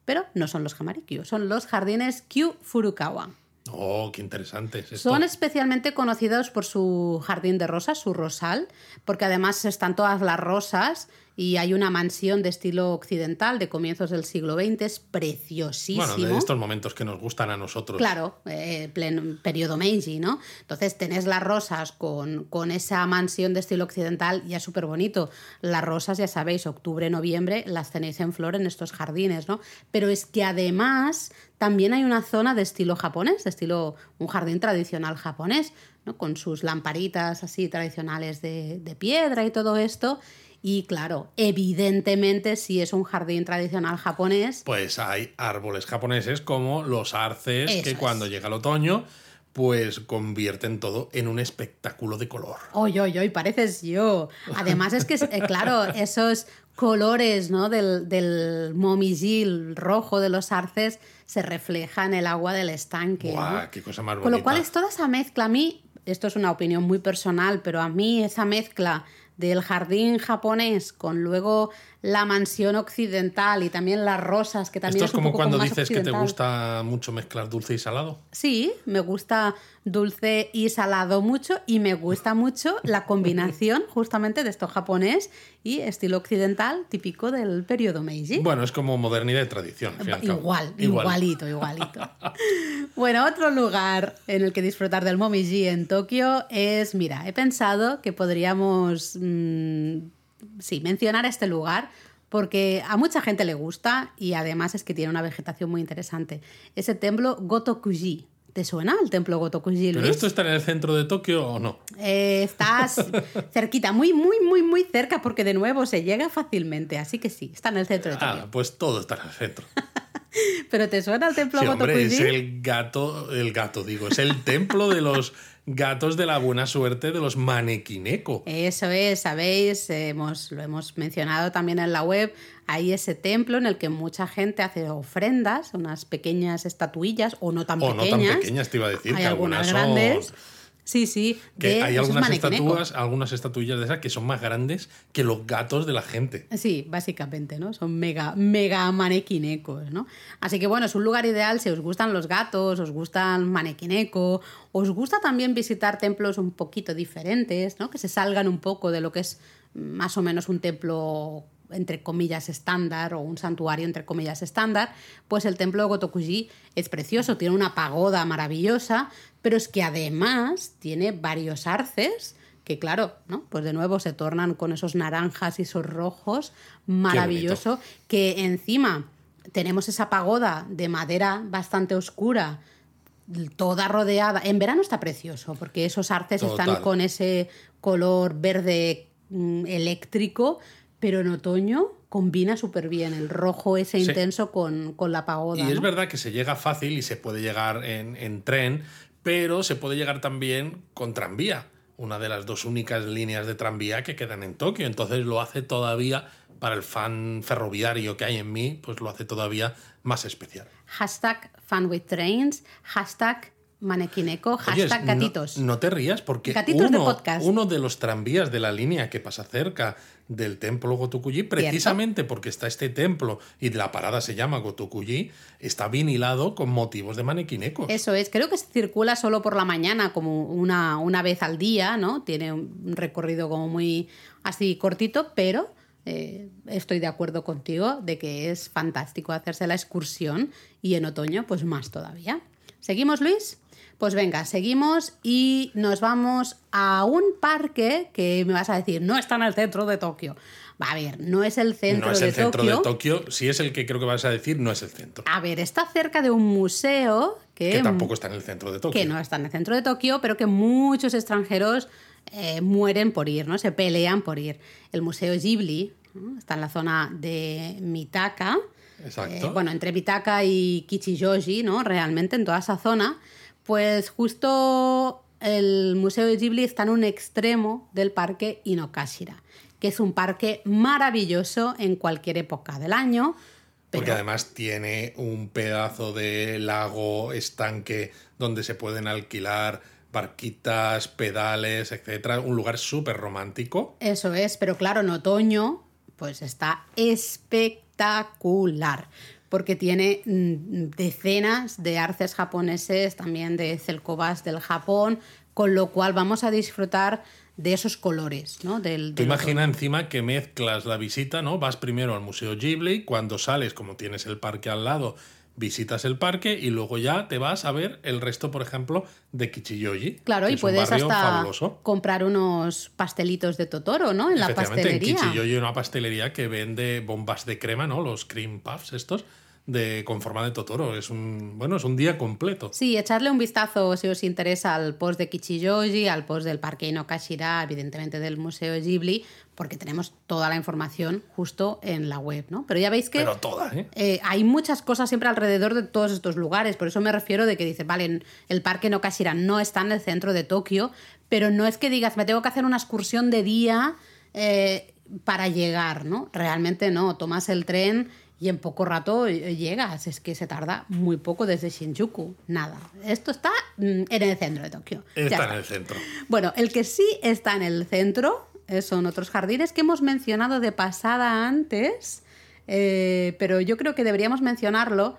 pero no son los Hamarikyu, son los jardines Kyu Furukawa. Oh, qué interesante es. Son especialmente conocidos por su jardín de rosas, su rosal, porque además están todas las rosas y hay una mansión de estilo occidental de comienzos del siglo XX, es preciosísimo. Bueno, de estos momentos que nos gustan a nosotros. Claro, eh, pleno periodo Meiji, ¿no? Entonces tenés las rosas con, con esa mansión de estilo occidental, ya súper bonito. Las rosas, ya sabéis, octubre, noviembre, las tenéis en flor en estos jardines, ¿no? Pero es que además también hay una zona de estilo japonés, de estilo, un jardín tradicional japonés, ¿no? Con sus lamparitas así tradicionales de, de piedra y todo esto. Y claro, evidentemente si es un jardín tradicional japonés, Pues hay árboles japoneses como los arces que es. cuando llega el otoño pues convierten todo en un espectáculo de color. Oy, oy, oy, pareces yo. Además es que, eh, claro, esos colores ¿no? del, del momijil rojo de los arces se refleja en el agua del estanque. ¿no? ¡Guau! ¡Qué cosa más bonita! Con lo cual es toda esa mezcla. A mí, esto es una opinión muy personal, pero a mí esa mezcla del jardín japonés con luego la mansión occidental y también las rosas, que también Esto es es un como poco cuando más dices que te gusta mucho mezclar dulce y salado. Sí, me gusta dulce y salado mucho y me gusta mucho la combinación justamente de esto japonés y estilo occidental típico del periodo Meiji. Bueno, es como modernidad y tradición. al. Igual, igualito, igualito. bueno, otro lugar en el que disfrutar del Momiji en Tokio es, mira, he pensado que podríamos, mm, sí, mencionar este lugar porque a mucha gente le gusta y además es que tiene una vegetación muy interesante. Es el templo Gotokuji, ¿Te suena el templo Gotokuji, ¿Pero Luis? esto está en el centro de Tokio o no? Eh, estás cerquita, muy, muy, muy, muy cerca, porque de nuevo se llega fácilmente. Así que sí, está en el centro de Tokio. Ah, pues todo está en el centro. ¿Pero te suena el templo Sí, hombre, es el gato, el gato, digo, es el templo de los gatos de la buena suerte de los manequineko. Eso es, sabéis, hemos, lo hemos mencionado también en la web. Hay ese templo en el que mucha gente hace ofrendas, unas pequeñas estatuillas, o no tan O no pequeñas. tan pequeñas, te iba a decir, Hay que algunas algunas son- grandes. Sí, sí. Que de hay algunas manequineko. estatuas, algunas estatuillas de esas que son más grandes que los gatos de la gente. Sí, básicamente, ¿no? Son mega, mega manequinecos, ¿no? Así que bueno, es un lugar ideal si os gustan los gatos, os gustan manequineco, os gusta también visitar templos un poquito diferentes, ¿no? Que se salgan un poco de lo que es más o menos un templo entre comillas estándar o un santuario entre comillas estándar, pues el templo de Gotokuji es precioso, tiene una pagoda maravillosa, pero es que además tiene varios arces que claro, ¿no? Pues de nuevo se tornan con esos naranjas y esos rojos, maravilloso, que encima tenemos esa pagoda de madera bastante oscura, toda rodeada. En verano está precioso, porque esos arces están con ese color verde mm, eléctrico, pero en otoño combina súper bien el rojo ese Sí. intenso con, con la pagoda. Y es verdad que se llega fácil y se puede llegar en, en tren, pero se puede llegar también con tranvía, una de las dos únicas líneas de tranvía que quedan en Tokio. Entonces lo hace todavía, para el fan ferroviario que hay en mí, pues lo hace todavía más especial. Hashtag fan with trains, hashtag manequineco, hashtag gatitos. No, te rías porque Gatitos de uno, podcast. uno de los tranvías de la línea que pasa cerca del templo Gotokuji, precisamente porque está este templo y la parada se llama Gotokuji, está vinilado con motivos de manequinecos. Eso es, creo que circula solo por la mañana, como una, una vez al día, ¿no? Tiene un recorrido como muy así cortito, pero eh, estoy de acuerdo contigo de que es fantástico hacerse la excursión y en otoño, pues más todavía. ¿Seguimos, Luis? Pues venga, seguimos y nos vamos a un parque que me vas a decir, no está en el centro de Tokio. Va a ver, no es el centro no es de el centro Tokio. de Tokio, si es el que creo que vas a decir, no es el centro. A ver, está cerca de un museo que, que tampoco está en el centro de Tokio. que no está en el centro de Tokio, pero que muchos extranjeros eh, mueren por ir, ¿no? Se pelean por ir. El Museo Ghibli ¿no? está en la zona de Mitaka. Exacto. eh, bueno, entre Mitaka y Kichijoji, ¿no? Realmente en toda esa zona. Pues justo el Museo de Ghibli está en un extremo del parque Inokashira, que es un parque maravilloso en cualquier época del año. Porque además tiene un pedazo de lago, estanque, donde se pueden alquilar barquitas, pedales, etcétera. Un lugar súper romántico. Eso es, pero claro, en otoño, pues está espectacular. Porque tiene mm, decenas de arces japoneses, también de celcobas del Japón, con lo cual vamos a disfrutar de esos colores, ¿no? Del, del imagina encima que mezclas la visita, ¿no? Vas primero al Museo Ghibli, cuando sales, como tienes el parque al lado, visitas el parque y luego ya te vas a ver el resto, por ejemplo, de Kichiyoji. Claro, que y es un puedes barrio hasta fabuloso. comprar unos pastelitos de Totoro, ¿no? En la Efectivamente, en pastelería. Kichiyoji hay una pastelería que vende bombas de crema, ¿no? Los cream puffs estos, de, con forma de Totoro. Es un, bueno, es un día completo. Sí, echarle un vistazo si os interesa al post de Kichijoji, al post del Parque Inokashira, evidentemente del Museo Ghibli, porque tenemos toda la información justo en la web, ¿no? Pero ya veis que Pero toda, ¿eh? eh, hay muchas cosas siempre alrededor de todos estos lugares, por eso me refiero de que dices, vale, el Parque Inokashira no está en el centro de Tokio, pero no es que digas, me tengo que hacer una excursión de día eh, para llegar, ¿no? Realmente no, tomas el tren y en poco rato eh, llegas, es que se tarda muy poco desde Shinjuku, nada. Esto está mm, en el centro de Tokio. Está en el centro. Bueno, el que sí está en el centro eh, son otros jardines que hemos mencionado de pasada antes, eh, pero yo creo que deberíamos mencionarlo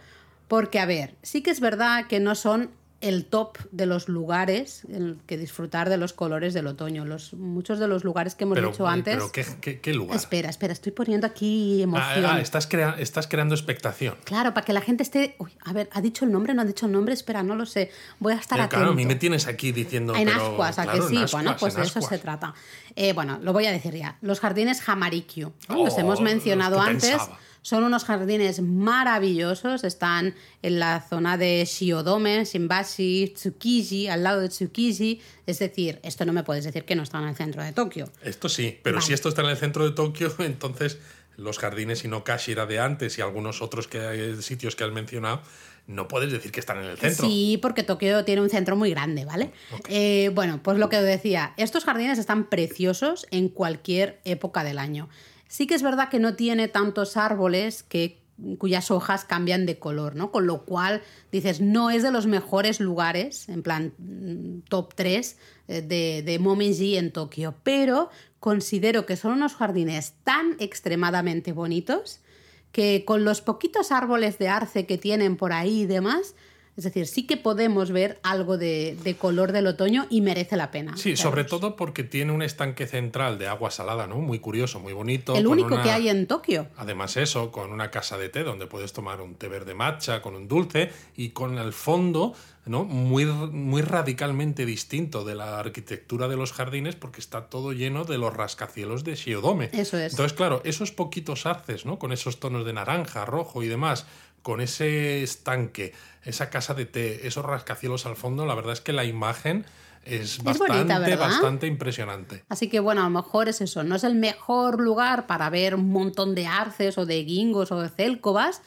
porque, a ver, sí que es verdad que no son el top de los lugares en el que disfrutar de los colores del otoño. Los, muchos de los lugares que hemos Pero, dicho antes... pero ¿qué, qué- qué lugar? Espera, espera, estoy poniendo aquí Ah, emoción. ah, estás, crea- estás creando expectación. Claro, para que la gente esté... Uy, a ver, ¿ha dicho el nombre? ¿No ha dicho el nombre? Espera, no lo sé. Voy a estar Eh, atento. claro, a mí me tienes aquí diciendo. En pero, ascuas, ¿a claro, que sí? en bueno, pues de eso se trata. Eh, bueno, lo voy a decir ya. Los jardines Hamarikyu. ¿no? Los Oh, hemos mencionado los antes. pensaba. Son unos jardines maravillosos, están en la zona de Shiodome, Shimbashi, Tsukiji, al lado de Tsukiji. Es decir, esto no me puedes decir que no está en el centro de Tokio. Esto sí, pero si esto está en el centro de Tokio, entonces los jardines Inokashira de antes y algunos otros que, sitios que has mencionado, no puedes decir que están en el centro. Sí, porque Tokio tiene un centro muy grande, ¿vale? Eh, bueno, pues lo que decía, estos jardines están preciosos en cualquier época del año. Sí que es verdad que no tiene tantos árboles que cuyas hojas cambian de color, ¿no? Con lo cual dices, no es de los mejores lugares, en plan mm, top 3 eh, de, de Momiji en Tokio, pero considero que son unos jardines tan extremadamente bonitos que con los poquitos árboles de arce que tienen por ahí y demás, es decir, sí que podemos ver algo de, color del otoño y merece la pena. Sí, sobre todo porque tiene un estanque central de agua salada, ¿no? Muy curioso, muy bonito. El único que hay en Tokio. Además eso, con una casa de té donde puedes tomar un té verde matcha con un dulce y con el fondo ¿no? Muy, muy radicalmente distinto de la arquitectura de los jardines porque está todo lleno de los rascacielos de Shiodome. Eso es. Entonces, claro, esos poquitos arces, ¿no? Con esos tonos de naranja, rojo y demás, con ese estanque, esa casa de té, esos rascacielos al fondo, la verdad es que la imagen es, bastante, bastante impresionante. Así que bueno, a lo mejor es eso, no es el mejor lugar para ver un montón de arces o de guingos o de célcobas,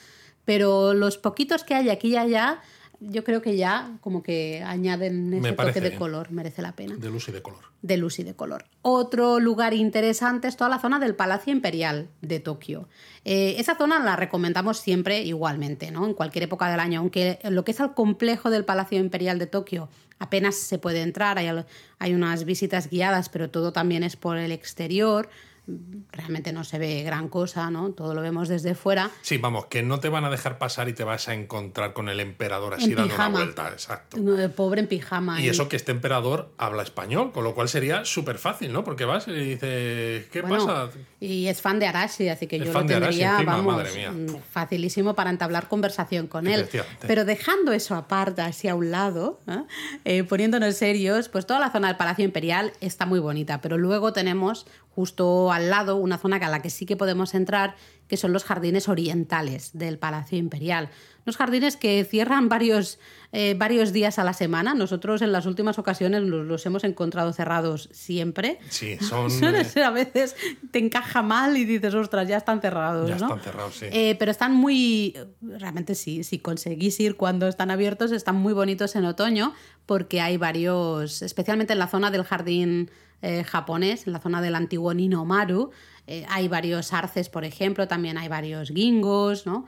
pero los poquitos que hay aquí y allá yo creo que ya como que añaden ese toque de color, merece la pena. De luz y de color. De luz y de color. Otro lugar interesante es toda la zona del Palacio Imperial de Tokio. Eh, esa zona la recomendamos siempre igualmente, ¿no? En cualquier época del año, aunque lo que es el complejo del Palacio Imperial de Tokio apenas se puede entrar, hay, hay unas visitas guiadas, pero todo también es por el exterior realmente no se ve gran cosa, ¿no? Todo lo vemos desde fuera. Sí, vamos, que no te van a dejar pasar y te vas a encontrar con el emperador así dando una vuelta, exacto. El pobre en pijama. Y eso que este emperador habla español, con lo cual sería súper fácil, ¿no? Porque vas y dices, ¿qué pasa? Y es fan de Arashi, así que yo lo tendría, vamos, facilísimo para entablar conversación con él. Pero dejando eso aparte, así a un lado, ¿eh? Eh, poniéndonos serios, pues toda la zona del Palacio Imperial está muy bonita, pero luego tenemos justo al lado una zona a la que sí que podemos entrar, que son los jardines orientales del Palacio Imperial. Unos jardines que cierran varios, eh, varios días a la semana. Nosotros en las últimas ocasiones los, hemos encontrado cerrados siempre. Sí, son... a veces te encaja mal y dices, ostras, ya están cerrados. Ya están cerrados, sí. Eh, pero están muy... Realmente sí, si conseguís ir cuando están abiertos, están muy bonitos en otoño porque hay varios, especialmente en la zona del jardín eh, japonés, en la zona del antiguo Ninomaru. Eh, hay varios arces, por ejemplo, también hay varios gingos, ¿no?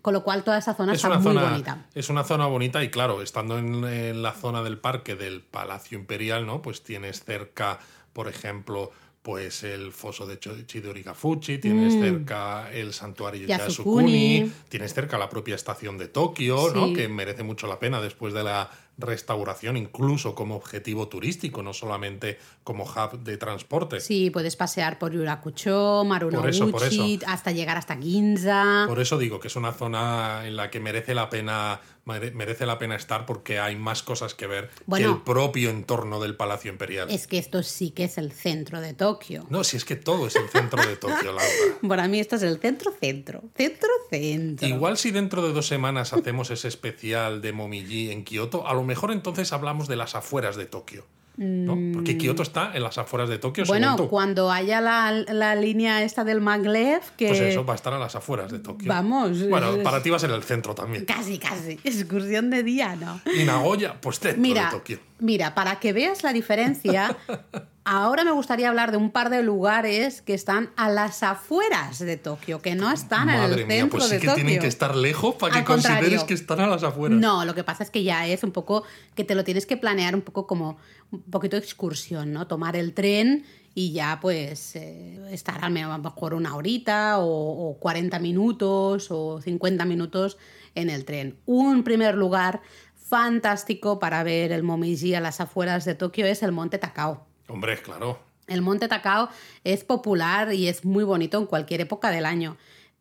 Con lo cual toda esa zona está muy bonita. Es una zona bonita y claro, estando en, la zona del parque del Palacio Imperial, ¿no? Pues tienes cerca, por ejemplo, pues el foso de Chidorigafuchi, tienes mm. cerca el santuario de Yasukuni, tienes cerca la propia estación de Tokio, ¿no? Que merece mucho la pena después de la restauración incluso como objetivo turístico, no solamente como hub de transporte. Sí, puedes pasear por Yurakucho, Marunouchi, hasta llegar hasta Ginza. Por eso digo que es una zona en la que merece la pena merece la pena estar porque hay más cosas que ver que el propio entorno del Palacio Imperial. Es que esto sí que es el centro de Tokio. No, si es que todo es el centro de Tokio, Laura. Para mí esto es el centro-centro. Centro-centro. Igual si dentro de dos semanas hacemos ese especial de Momiji en Kioto, a lo mejor entonces hablamos de las afueras de Tokio. ¿No? Porque mm. Kioto está en las afueras de Tokio. Bueno, cuando haya la, línea esta del maglev, que... Pues eso va a estar a las afueras de Tokio. Vamos. Bueno, para ti va a ser el centro también. Casi, casi. Excursión de día, ¿no? Y Nagoya, pues centro mira, de Tokio. Mira, para que veas la diferencia, ahora me gustaría hablar de un par de lugares que están a las afueras de Tokio, que no están en el mía, centro pues sí que tienen que estar lejos para que consideres que están a las afueras. No, lo que pasa es que ya es un poco que te lo tienes que planear un poco como un poquito de excursión, ¿no? Tomar el tren y ya pues eh, estar a lo mejor una horita o, o 40 minutos o 50 minutos en el tren. Un primer lugar fantástico para ver el Momiji a las afueras de Tokio es el Monte Takao. Hombre, claro. El Monte Takao es popular y es muy bonito en cualquier época del año.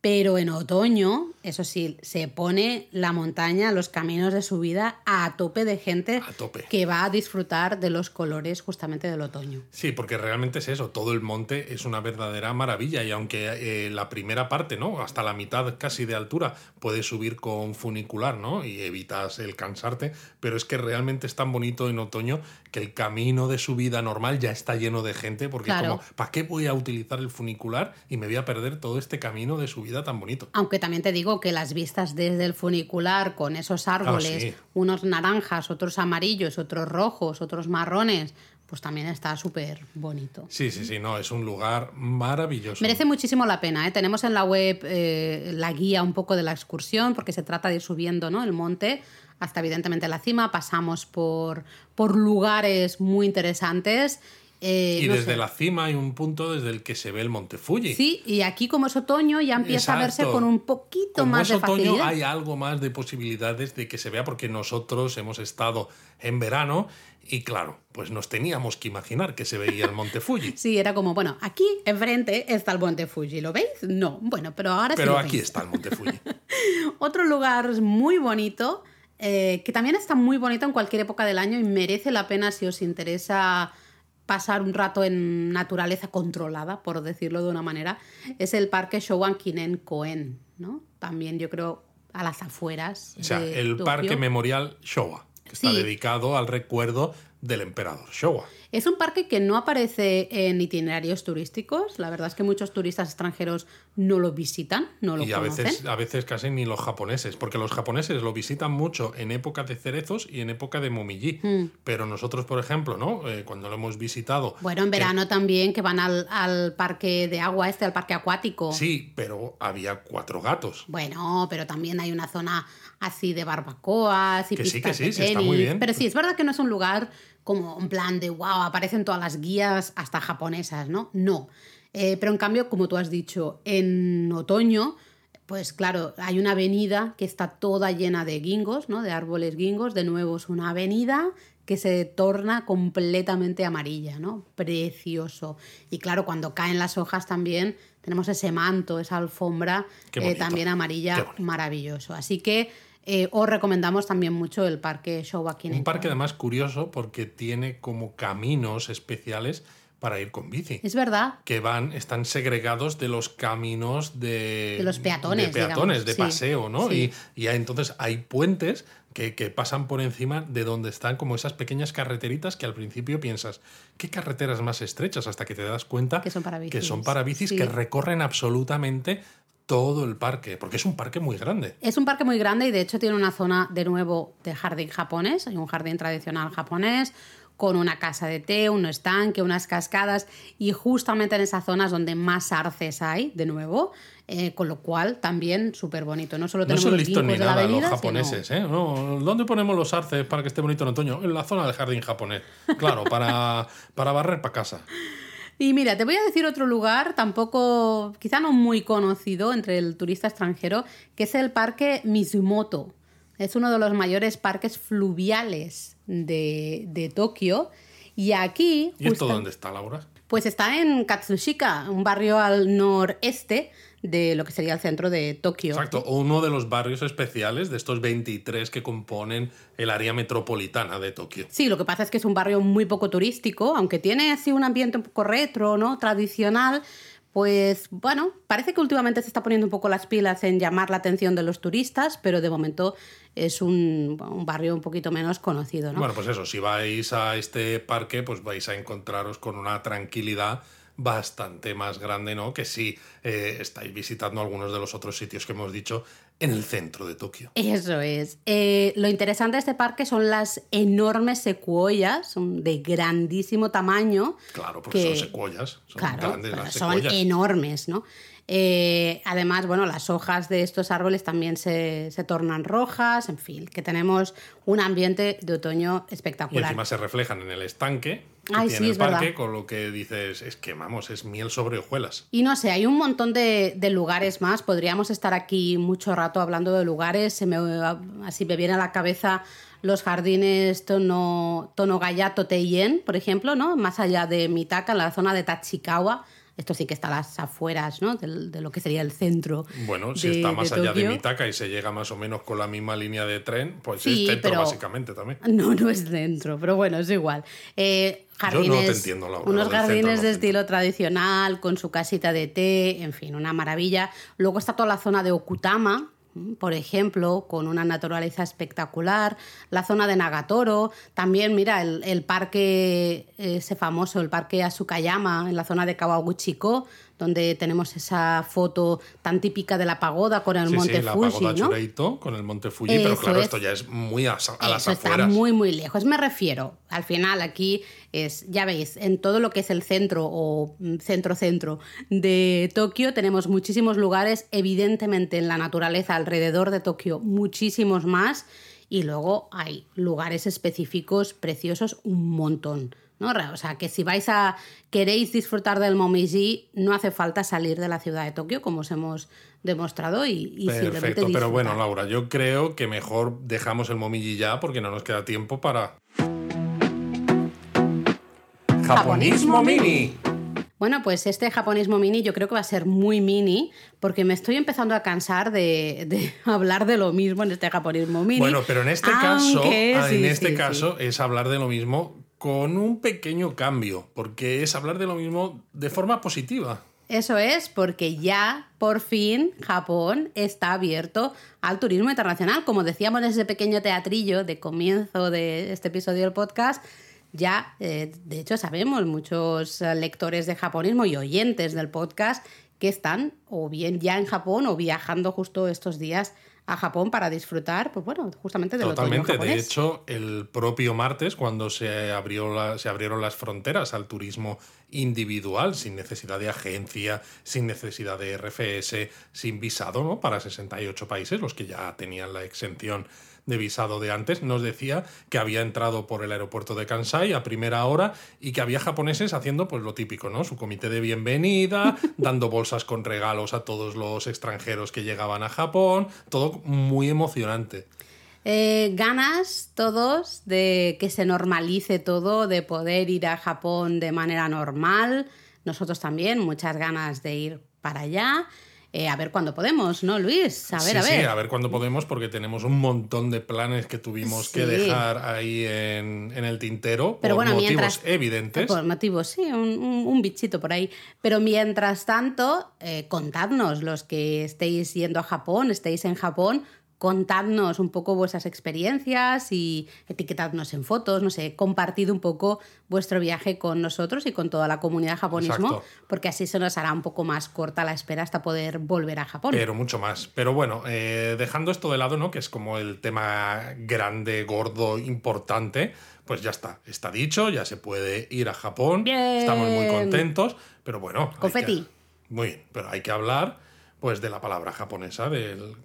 Pero en otoño, eso sí, se pone la montaña, los caminos de subida a tope de gente A tope. que va a disfrutar de los colores justamente del otoño. Sí, porque realmente es eso, todo el monte es una verdadera maravilla y aunque eh, la primera parte, ¿no? Hasta la mitad casi de altura puedes subir con funicular, ¿no? Y evitas el cansarte, pero es que realmente es tan bonito en otoño que el camino de subida normal ya está lleno de gente porque es Claro. como, ¿para qué voy a utilizar el funicular y me voy a perder todo este camino de subida tan bonito? Aunque también te digo que las vistas desde el funicular con esos árboles, sí. unos naranjas, otros amarillos, otros rojos, otros marrones, pues también está súper bonito. Sí, sí, sí, no, es un lugar maravilloso. Merece muchísimo la pena. ¿eh? Tenemos en la web eh, la guía un poco de la excursión, porque se trata de ir subiendo ¿no? el monte hasta evidentemente la cima. Pasamos por, por lugares muy interesantes. Eh, y no desde sé. la cima hay un punto desde el que se ve el Monte Fuji. Sí, y aquí como es otoño ya empieza a verse Exacto. con un poquito Como más es de otoño, facilidad. hay algo más de posibilidades de que se vea, porque nosotros hemos estado en verano y claro, pues nos teníamos que imaginar que se veía el Monte Fuji. Sí, era como, bueno, aquí enfrente está el Monte Fuji, ¿lo veis? No, bueno, pero ahora sí Pero lo aquí veis. está el Monte Fuji. Otro lugar muy bonito, eh, que también está muy bonito en cualquier época del año y merece la pena si os interesa pasar un rato en naturaleza controlada, por decirlo de una manera, es el Parque Showan Kinen Koen, ¿no? También yo creo a las afueras. O sea, de el Tokio. Parque Memorial Showa, que está dedicado al recuerdo del emperador Showa. Es un parque que no aparece en itinerarios turísticos. La verdad es que muchos turistas extranjeros no lo visitan, no lo Y a conocen. veces, a veces casi ni los japoneses, porque los japoneses lo visitan mucho en época de cerezos y en época de momillí. Hmm. Pero nosotros, por ejemplo, ¿no? Eh, cuando lo hemos visitado. Bueno, en verano también, que van al, al parque de agua este, al parque acuático. Sí, pero había cuatro gatos. Bueno, pero también hay una zona así de barbacoas y Que sí, pistas que sí, de sí, está tenis. muy bien. Pero sí, es verdad que no es un lugar como un plan de wow, aparecen todas las guías hasta japonesas, ¿no? No. Eh, pero en cambio, como tú has dicho, en otoño, pues claro, hay una avenida que está toda llena de guingos, ¿no? De árboles guingos. De nuevo, es una avenida que se torna completamente amarilla, ¿no? Precioso. Y claro, cuando caen las hojas también tenemos ese manto, esa alfombra eh, también amarilla, maravilloso. Así que eh, os recomendamos también mucho el parque Showakin. Un parque además curioso porque tiene como caminos especiales para ir con bici. Es verdad. Que van, están segregados de los caminos de, De los peatones, de, peatones, digamos, de sí, paseo, ¿no? sí. Y, y entonces hay puentes que, que pasan por encima de donde están como esas pequeñas carreteritas que al principio piensas, ¿qué carreteras más estrechas? Hasta que te das cuenta Que son para que bicis, son para bicis sí. que recorren absolutamente todo el parque, porque es un parque muy grande. Es un parque muy grande y de hecho tiene una zona de nuevo de jardín japonés, hay un jardín tradicional japonés con una casa de té, un estanque, unas cascadas y justamente en esas zonas donde más arces hay, de nuevo, eh, con lo cual también súper bonito. No solo No tenemos son los listos ni nada avenida, los sino- japoneses, ¿eh? No, ¿Dónde ponemos los arces para que esté bonito en otoño? En la zona del jardín japonés. Claro, para, para barrer para casa. Y mira, te voy a decir otro lugar, tampoco, quizá no muy conocido entre el turista extranjero, que es el Parque Mizumoto. Es uno de los mayores parques fluviales de, de Tokio. Y aquí... ¿Y esto justa- dónde está, Laura? Pues está en Katsushika, un barrio al noreste de lo que sería el centro de Tokio. Exacto, uno de los barrios especiales de estos 23 que componen el área metropolitana de Tokio. Sí, lo que pasa es que es un barrio muy poco turístico, aunque tiene así un ambiente un poco retro, ¿no? Tradicional. Pues bueno, parece que últimamente se está poniendo un poco las pilas en llamar la atención de los turistas, pero de momento es un, barrio un poquito menos conocido, ¿no? Bueno, pues eso, si vais a este parque, pues vais a encontraros con una tranquilidad bastante más grande, ¿no? Que si eh, estáis visitando algunos de los otros sitios que hemos dicho en el centro de Tokio. Eso es. Eh, lo interesante de este parque son las enormes secuoyas, son de grandísimo tamaño. Claro, porque que- son secuoyas, son Claro, grandes pero las son secuoyas. enormes, ¿no? Eh, además, bueno, las hojas de estos árboles también se, se tornan rojas, en fin, que tenemos un ambiente de otoño Y espectacular. encima se reflejan en el estanque que Ay, tiene sí, el es parque, verdad. con lo que dices, es que vamos, es miel sobre hojuelas. Y no sé, hay un montón de, de lugares más. Podríamos estar aquí mucho rato hablando de lugares. Se me, así me viene a la cabeza los jardines Tono, Tonogayato Teien, por ejemplo, ¿no? Más allá de Mitaka, en la zona de Tachikawa. Esto sí que está a las afueras, ¿no? De, de lo que sería el centro. Bueno, si de- está más de allá de. Mitaka y se llega más o menos con la misma línea de tren, pues Sí, es centro pero- básicamente también. No, no es dentro, pero bueno, es igual. Eh, Yo no te jardines, entiendo, Laura, unos jardines centro, de no estilo tradicional, con su casita de té, en fin, una maravilla. Luego está toda la zona de Okutama, por ejemplo, con una naturaleza espectacular. La zona de Nagatoro, también, mira, el, el parque, ese famoso, el parque Asukayama, en la zona de Kawaguchiko, donde tenemos esa foto tan típica de la pagoda con el Sí, monte sí, la Fuji, pagoda ¿no? Chureito con el monte Fuji, pero claro, es. esto ya es muy a, a las Eso está afueras. muy, muy lejos. Me refiero, al final aquí es, ya veis, en todo lo que es el centro o mm, centro-centro de Tokio tenemos muchísimos lugares, evidentemente en la naturaleza alrededor de Tokio muchísimos más y luego hay lugares específicos preciosos un montón. ¿no? O sea, que si vais a queréis disfrutar del Momiji, no hace falta salir de la ciudad de Tokio, como os hemos demostrado, y, y simplemente Perfecto, pero bueno. Laura, yo creo que mejor dejamos el momiji ya porque no nos queda tiempo para. Japonismo mini. Bueno, pues este japonismo mini yo creo que va a ser muy mini porque me estoy empezando a cansar de, de hablar de lo mismo en este japonismo mini. Bueno, pero en este caso, Aunque ah, sí, en este sí, caso es hablar de lo mismo con un pequeño cambio, porque es hablar de lo mismo de forma positiva. Eso es porque ya por fin Japón está abierto al turismo internacional. Como decíamos en ese pequeño teatrillo de comienzo de este episodio del podcast, ya, eh, de hecho, sabemos muchos eh, lectores de japonismo y oyentes del podcast que están o bien ya en Japón o viajando justo estos días a Japón para disfrutar, pues bueno, justamente otoño Totalmente. De japonés. hecho, el propio martes, cuando se, abrió la- se abrieron las fronteras al turismo individual, sin necesidad de agencia, sin necesidad de RFS, sin visado, ¿no? Para 68 países, los que ya tenían la exención de visado de antes, nos decía que había entrado por el aeropuerto de Kansai a primera hora y que había japoneses haciendo pues lo típico, ¿no? Su comité de bienvenida, dando bolsas con regalos a todos los extranjeros que llegaban a Japón, todo muy emocionante. Eh, ganas todos de que se normalice todo, de poder ir a Japón de manera normal. Nosotros también, muchas ganas de ir para allá. Eh, a ver cuándo podemos, ¿no, Luis? A ver, sí, a ver. Sí, a ver cuándo podemos, porque tenemos un montón de planes que tuvimos que dejar ahí en, en el tintero Pero por bueno, motivos mientras- evidentes. Por motivos, sí, un, un- un bichito por ahí. Pero mientras tanto, eh, contadnos, los que estéis yendo a Japón, estéis en Japón, contadnos un poco vuestras experiencias y etiquetadnos en fotos, no sé, compartid un poco vuestro viaje con nosotros y con toda la comunidad japonismo, Exacto. porque así se nos hará un poco más corta la espera hasta poder volver a Japón. Pero mucho más. Pero bueno, eh, dejando esto de lado, ¿no? Que es como el tema grande, gordo, importante. Pues ya está, está dicho, ya se puede ir a Japón. Bien. Estamos muy contentos. Pero bueno. hay Confeti. que- muy bien, pero hay que hablar pues de la palabra japonesa, del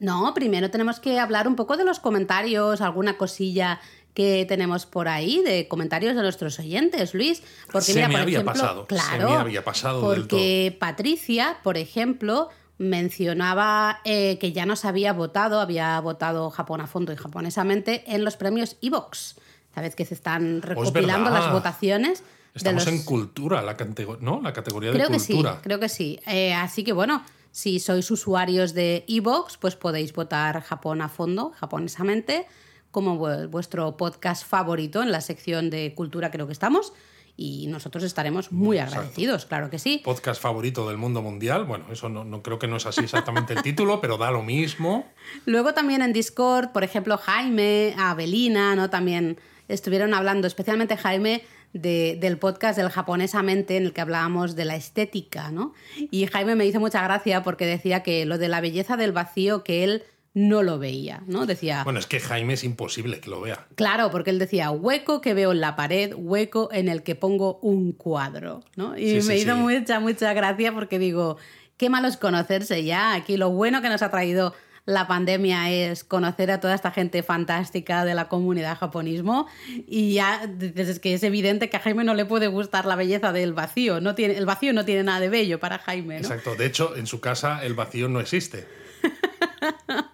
No, primero tenemos que hablar un poco de los comentarios, alguna cosilla que tenemos por ahí, de comentarios de nuestros oyentes, Luis. Porque Se mira, me por había ejemplo, pasado, se claro, me había pasado del porque Patricia, por ejemplo, mencionaba eh, que ya nos había votado, había votado Japón a fondo y japonesamente en los premios Evox. Sabes que se están recopilando verdad. las votaciones. de Estamos los- en cultura, la ¿no? La categoría Creo de que sí, cultura. creo que sí. Eh, así que bueno, si sois usuarios de Evox, pues podéis votar Japón a fondo, japonesamente, como vu- vuestro podcast favorito en la sección de cultura creo que estamos. Y nosotros estaremos muy agradecidos, claro que sí. podcast favorito del mundo mundial. Bueno, eso no, no creo que no es así exactamente el título, pero da lo mismo. Luego también en Discord, por ejemplo, Jaime, Abelina, ¿no? También estuvieron hablando, especialmente Jaime, de- del podcast del japonesamente en el que hablábamos de la estética, ¿no? Y Jaime me hizo mucha gracia porque decía que lo de la belleza del vacío que él no lo veía, ¿no? Decía, Bueno, es que Jaime es imposible que lo vea. claro, porque él decía, hueco que veo en la pared, hueco en el que pongo un cuadro, ¿no? Y Sí, me sí, hizo sí. mucha, mucha gracia porque digo, qué malo es conocerse ya. Aquí lo bueno que nos ha traído la pandemia es conocer a toda esta gente fantástica de la comunidad japonismo y ya dices es que es evidente que a Jaime no le puede gustar la belleza del vacío, no tiene, el vacío no tiene nada de bello para Jaime, ¿no? Exacto. De hecho, en su casa el vacío no existe.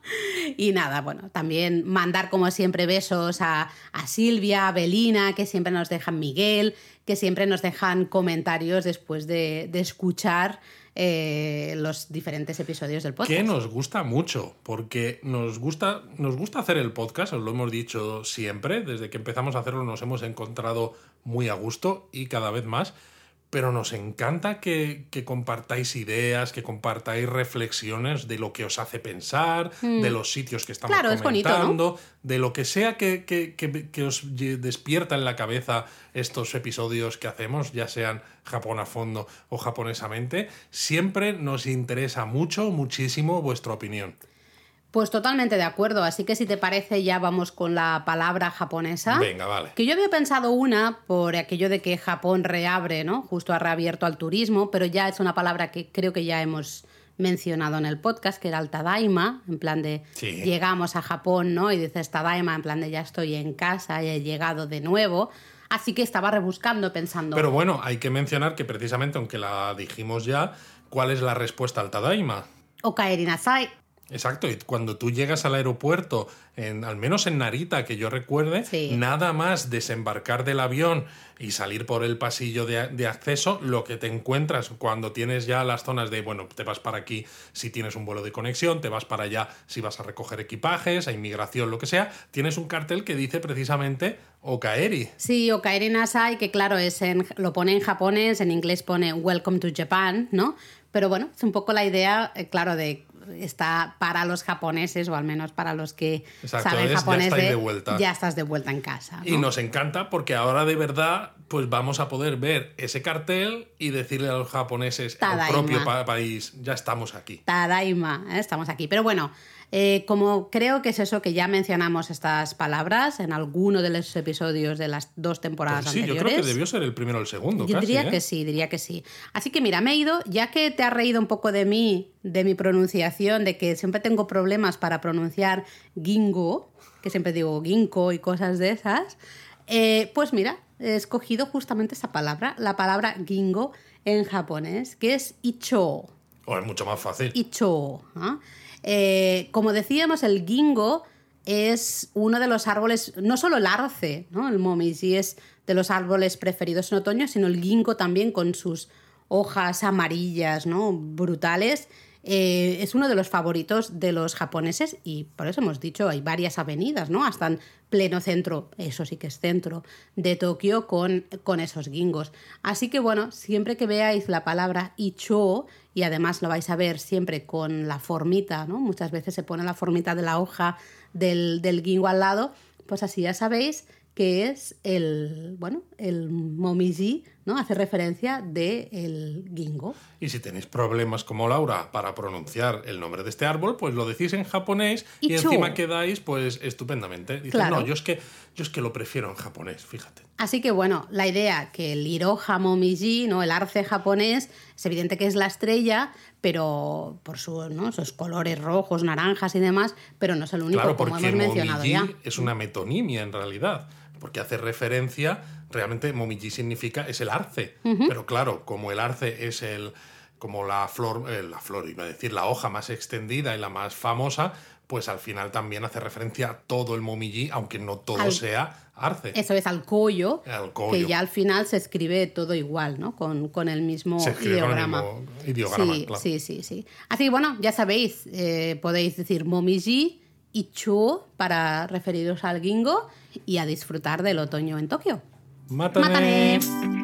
Y nada, bueno, también mandar como siempre besos a, a Silvia, a Belina, que siempre nos dejan Miguel, que siempre nos dejan comentarios después de, de escuchar eh, los diferentes episodios del podcast. Que nos gusta mucho, porque nos gusta, nos gusta hacer el podcast, os lo hemos dicho siempre, desde que empezamos a hacerlo nos hemos encontrado muy a gusto y cada vez más pero nos encanta que, que, compartáis ideas, que compartáis reflexiones de lo que os hace pensar, mm. de los sitios que estamos claro, comentando, bonito, ¿no? de lo que sea que, que, que, os despierta en la cabeza estos episodios que hacemos, ya sean Japón a fondo o japonesamente. Siempre nos interesa mucho, muchísimo vuestra opinión. Pues totalmente de acuerdo, así que si te parece ya vamos con la palabra japonesa. Venga, vale. Que yo había pensado una por aquello de que Japón reabre, ¿no? Justo ha reabierto al turismo, pero ya es una palabra que creo que ya hemos mencionado en el podcast, que era el Tadaima, en plan de sí. llegamos a Japón, ¿no? Y dices Tadaima, en plan de ya estoy en casa, y he llegado de nuevo. Así que estaba rebuscando, pensando. Pero bueno, hay que mencionar que precisamente, aunque la dijimos ya, ¿cuál es la respuesta al Tadaima? Okaeri nasai. Exacto, y cuando tú llegas al aeropuerto, en, al menos en Narita, que yo recuerde, sí. nada más desembarcar del avión y salir por el pasillo de, de, acceso, lo que te encuentras cuando tienes ya las zonas de, bueno, te vas para aquí si tienes un vuelo de conexión, te vas para allá si vas a recoger equipajes, a inmigración, lo que sea, tienes un cartel que dice precisamente Okaeri. Sí, Okaeri Nasai, que claro, es en, lo pone en japonés, en inglés pone Welcome to Japan, ¿no? Pero bueno, es un poco la idea, eh, claro, de está para los japoneses, o al menos para los que Exacto, saben es, japonés, ya, de, de vuelta. ya estás de vuelta en casa. ¿no? Y nos encanta porque ahora de verdad pues vamos a poder ver ese cartel y decirle a los japoneses, al propio pa país, ya estamos aquí. Tadaima, ¿eh? estamos aquí. Pero bueno, eh, como creo que es eso que ya mencionamos estas palabras en alguno de los episodios de las dos temporadas pues sí, anteriores. yo creo que debió ser el primero o el segundo. Yo casi, diría ¿eh? que sí, diría que sí. Así que mira, me he ido, ya que te has reído un poco de mí, de mi pronunciación, de que siempre tengo problemas para pronunciar gingo, que siempre digo ginkgo y cosas de esas, eh, pues mira, he escogido justamente esa palabra, la palabra gingo en japonés, que es icho. Oh, es mucho más fácil. Icho. Eh, como decíamos, el gingo es uno de los árboles, no solo el arce, ¿no? el momiji es de los árboles preferidos en otoño, sino el ginkgo también con sus hojas amarillas, ¿no? brutales. Eh, es uno de los favoritos de los japoneses y por eso hemos dicho, hay varias avenidas, ¿no? Hasta en pleno centro, eso sí que es centro, de Tokio con, con esos gingos. Así que bueno, siempre que veáis la palabra icho, y además lo vais a ver siempre con la formita, ¿no? Muchas veces se pone la formita de la hoja del, del gingo al lado, pues así ya sabéis que es el, bueno, el momiji, ¿no? Hace referencia de el gingo. Y si tenéis problemas como Laura para pronunciar el nombre de este árbol, pues lo decís en japonés y, encima quedáis pues estupendamente. Dices, Claro. no, yo es que yo es que lo prefiero en japonés, fíjate. Así que bueno, la idea que el Iroha Momiji, ¿no? el arce japonés, es evidente que es la estrella, pero por su, ¿no? sus colores rojos, naranjas y demás, pero no es el único, claro, como hemos mencionado ya. es una metonimia en realidad, porque hace referencia, realmente momiji significa es el arce, pero claro, como el arce es el como la flor, eh, la flor iba a decir, la hoja más extendida y la más famosa, pues al final también hace referencia a todo el momiji, aunque no todo Al- sea arce. Eso es al koyo, Al koyo. que ya al final se escribe todo igual, ¿no? Con, con el mismo Se escribe con el ideograma. mismo ideograma, sí, claro. sí, sí, sí. Así que bueno, ya sabéis, eh, podéis decir momiji y chu para referiros al gingo y a disfrutar del otoño en Tokio. Mátane. ¡Mátane!